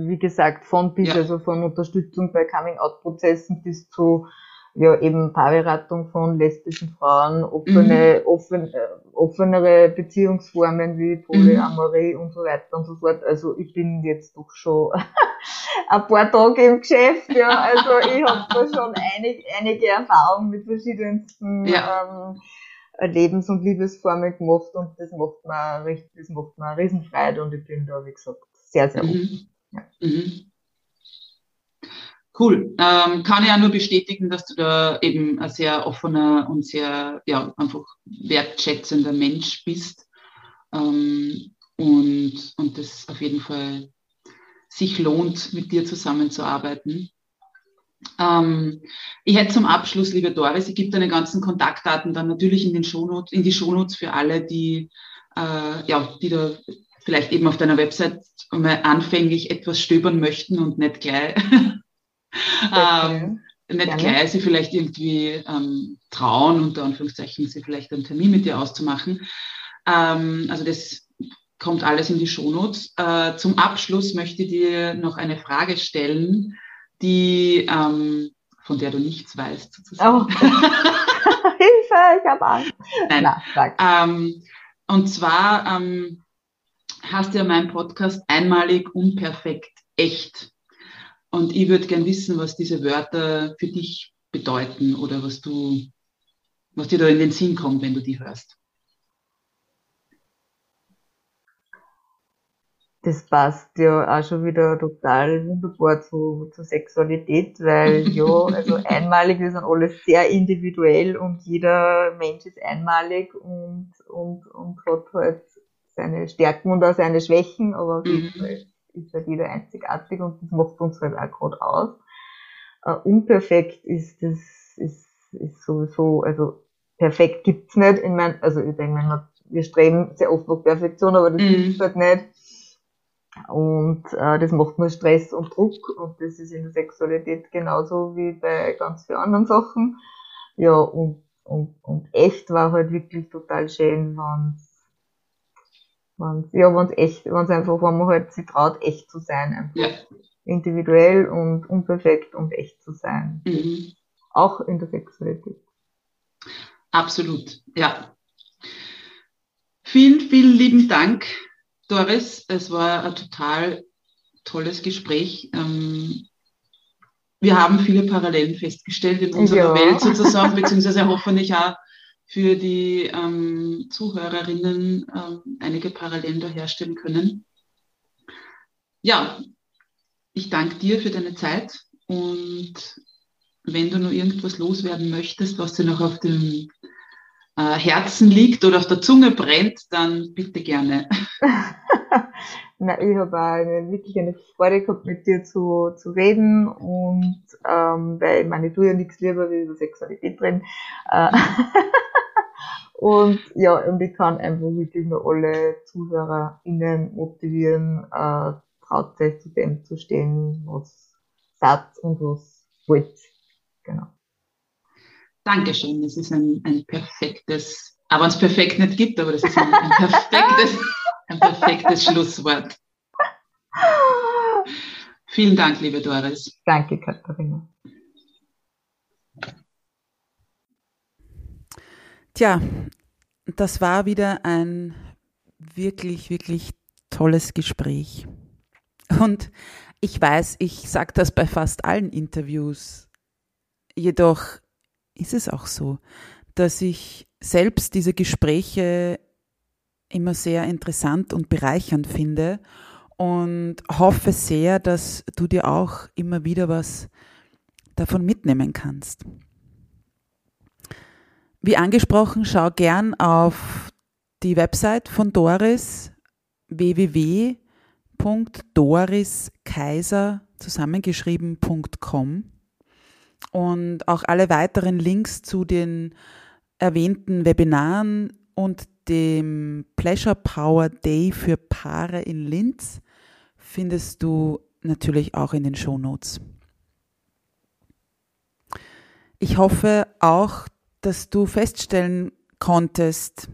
Wie gesagt, von bis, ja. also von Unterstützung bei Coming-out-Prozessen bis zu ja eben Paarberatung von lesbischen Frauen, offene, mhm. offen, äh, offenere Beziehungsformen wie Polyamorie mhm. und so weiter und so fort. Also ich bin jetzt doch schon ein paar Tage im Geschäft, ja. Also ich habe da schon einig, einige Erfahrungen mit verschiedensten ja. ähm, Lebens- und Liebesformen gemacht und das macht mir das macht mir Riesenfreude und ich bin da, wie gesagt, sehr, sehr mhm. offen. Ja. Cool. Ähm, kann auch nur bestätigen, dass du da eben ein sehr offener und sehr, ja, einfach wertschätzender Mensch bist. Ähm, und, und das auf jeden Fall sich lohnt, mit dir zusammenzuarbeiten. Ähm, ich hätte zum Abschluss, liebe Doris, ich gebe deine ganzen Kontaktdaten dann natürlich in, den Shownotes, in die Shownotes für alle, die, äh, ja, die da vielleicht eben auf deiner Website mal anfänglich etwas stöbern möchten und nicht gleich ähm, nicht Gerne. gleich sie vielleicht irgendwie ähm, trauen, unter Anführungszeichen, sie vielleicht einen Termin mit dir auszumachen. Ähm, also das kommt alles in die Shownotes. Äh, zum Abschluss möchte ich dir noch eine Frage stellen, die von der du nichts weißt, sozusagen. Oh. Hilfe, ich habe Angst. Nein. Na, ähm, und zwar ähm, hast du ja meinen Podcast einmalig, unperfekt, echt und ich würde gern wissen, was diese Wörter für dich bedeuten oder was du, was dir da in den Sinn kommt, wenn du die hörst. Das passt ja auch schon wieder total wunderbar zu, zur Sexualität, weil ja, also einmalig, wir sind alles sehr individuell und jeder Mensch ist einmalig und, und, und hat halt seine Stärken und auch seine Schwächen, aber auf jeden. Fall ist halt jeder einzigartig und das macht uns halt auch gerade aus. Uh, unperfekt ist das, ist, ist sowieso, also perfekt gibt's nicht. In mein, also ich denke, wir streben sehr oft nach Perfektion, aber das mhm. gibt's halt nicht. Und äh, das macht nur Stress und Druck und das ist in der Sexualität genauso wie bei ganz vielen anderen Sachen. Ja, und, und, und echt war halt wirklich total schön, wenn wenn's, ja, wenn's echt, wenn's einfach, wenn man halt sich traut, echt zu sein, einfach. Ja. Individuell und unperfekt und echt zu sein. Mhm. auch in der Sexualität. Absolut, ja. Vielen, vielen lieben Dank, Doris. Es war ein total tolles Gespräch. Ähm, wir haben viele Parallelen festgestellt in unserer ja. Welt sozusagen, beziehungsweise hoffentlich auch für die ähm, Zuhörerinnen ähm, einige Parallelen da herstellen können. Ja, ich danke dir für deine Zeit und wenn du noch irgendwas loswerden möchtest, was dir noch auf dem äh, Herzen liegt oder auf der Zunge brennt, dann bitte gerne. Na, ich habe auch wirklich eine Freude gehabt, mit dir zu, zu reden und ähm, weil ich meine, tue ja nichts lieber wie über Sexualität reden. Äh, und ja, und ich kann einfach wirklich nur alle ZuhörerInnen motivieren, äh, traut euch zu dem zu stehen, was sagt und was wollt. Genau. Dankeschön, das ist ein, ein perfektes, aber es perfekt nicht gibt, aber das ist ein, ein perfektes ein perfektes Schlusswort. Vielen Dank, liebe Doris. Danke, Katharina. Tja, das war wieder ein wirklich, wirklich tolles Gespräch. Und ich weiß, ich sage das bei fast allen Interviews. Jedoch ist es auch so, dass ich selbst diese Gespräche immer sehr interessant und bereichernd finde und hoffe sehr, dass du dir auch immer wieder was davon mitnehmen kannst. Wie angesprochen, schau gern auf die Website von Doris www.doriskaiser zusammengeschrieben.com und auch alle weiteren Links zu den erwähnten Webinaren und dem Pleasure Power Day für Paare in Linz findest du natürlich auch in den Show Notes. Ich hoffe auch, dass du feststellen konntest,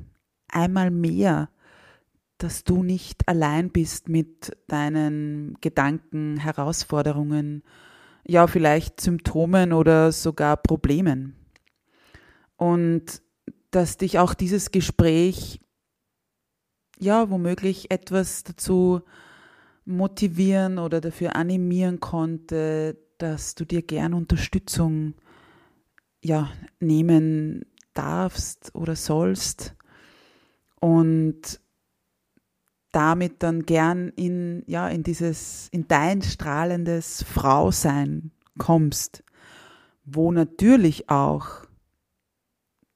einmal mehr, dass du nicht allein bist mit deinen Gedanken, Herausforderungen, ja vielleicht Symptomen oder sogar Problemen. Und dass dich auch dieses Gespräch ja womöglich etwas dazu motivieren oder dafür animieren konnte, dass du dir gern Unterstützung ja nehmen darfst oder sollst und damit dann gern in ja in dieses in dein strahlendes Frausein kommst, wo natürlich auch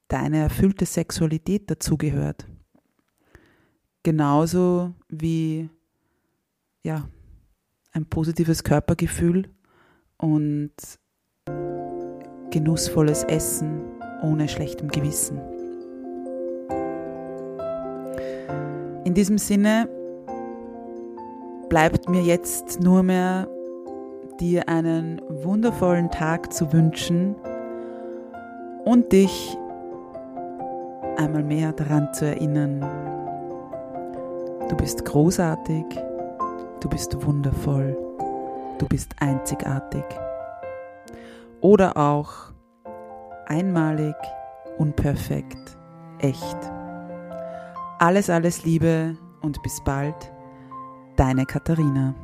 deine erfüllte Sexualität dazugehört. Genauso wie ja, ein positives Körpergefühl und genussvolles Essen ohne schlechtem Gewissen. In diesem Sinne bleibt mir jetzt nur mehr dir einen wundervollen Tag zu wünschen und dich einmal mehr daran zu erinnern, du bist großartig, du bist wundervoll, du bist einzigartig. Oder auch einmalig, unperfekt, echt. Alles, alles Liebe und bis bald, deine Katharina.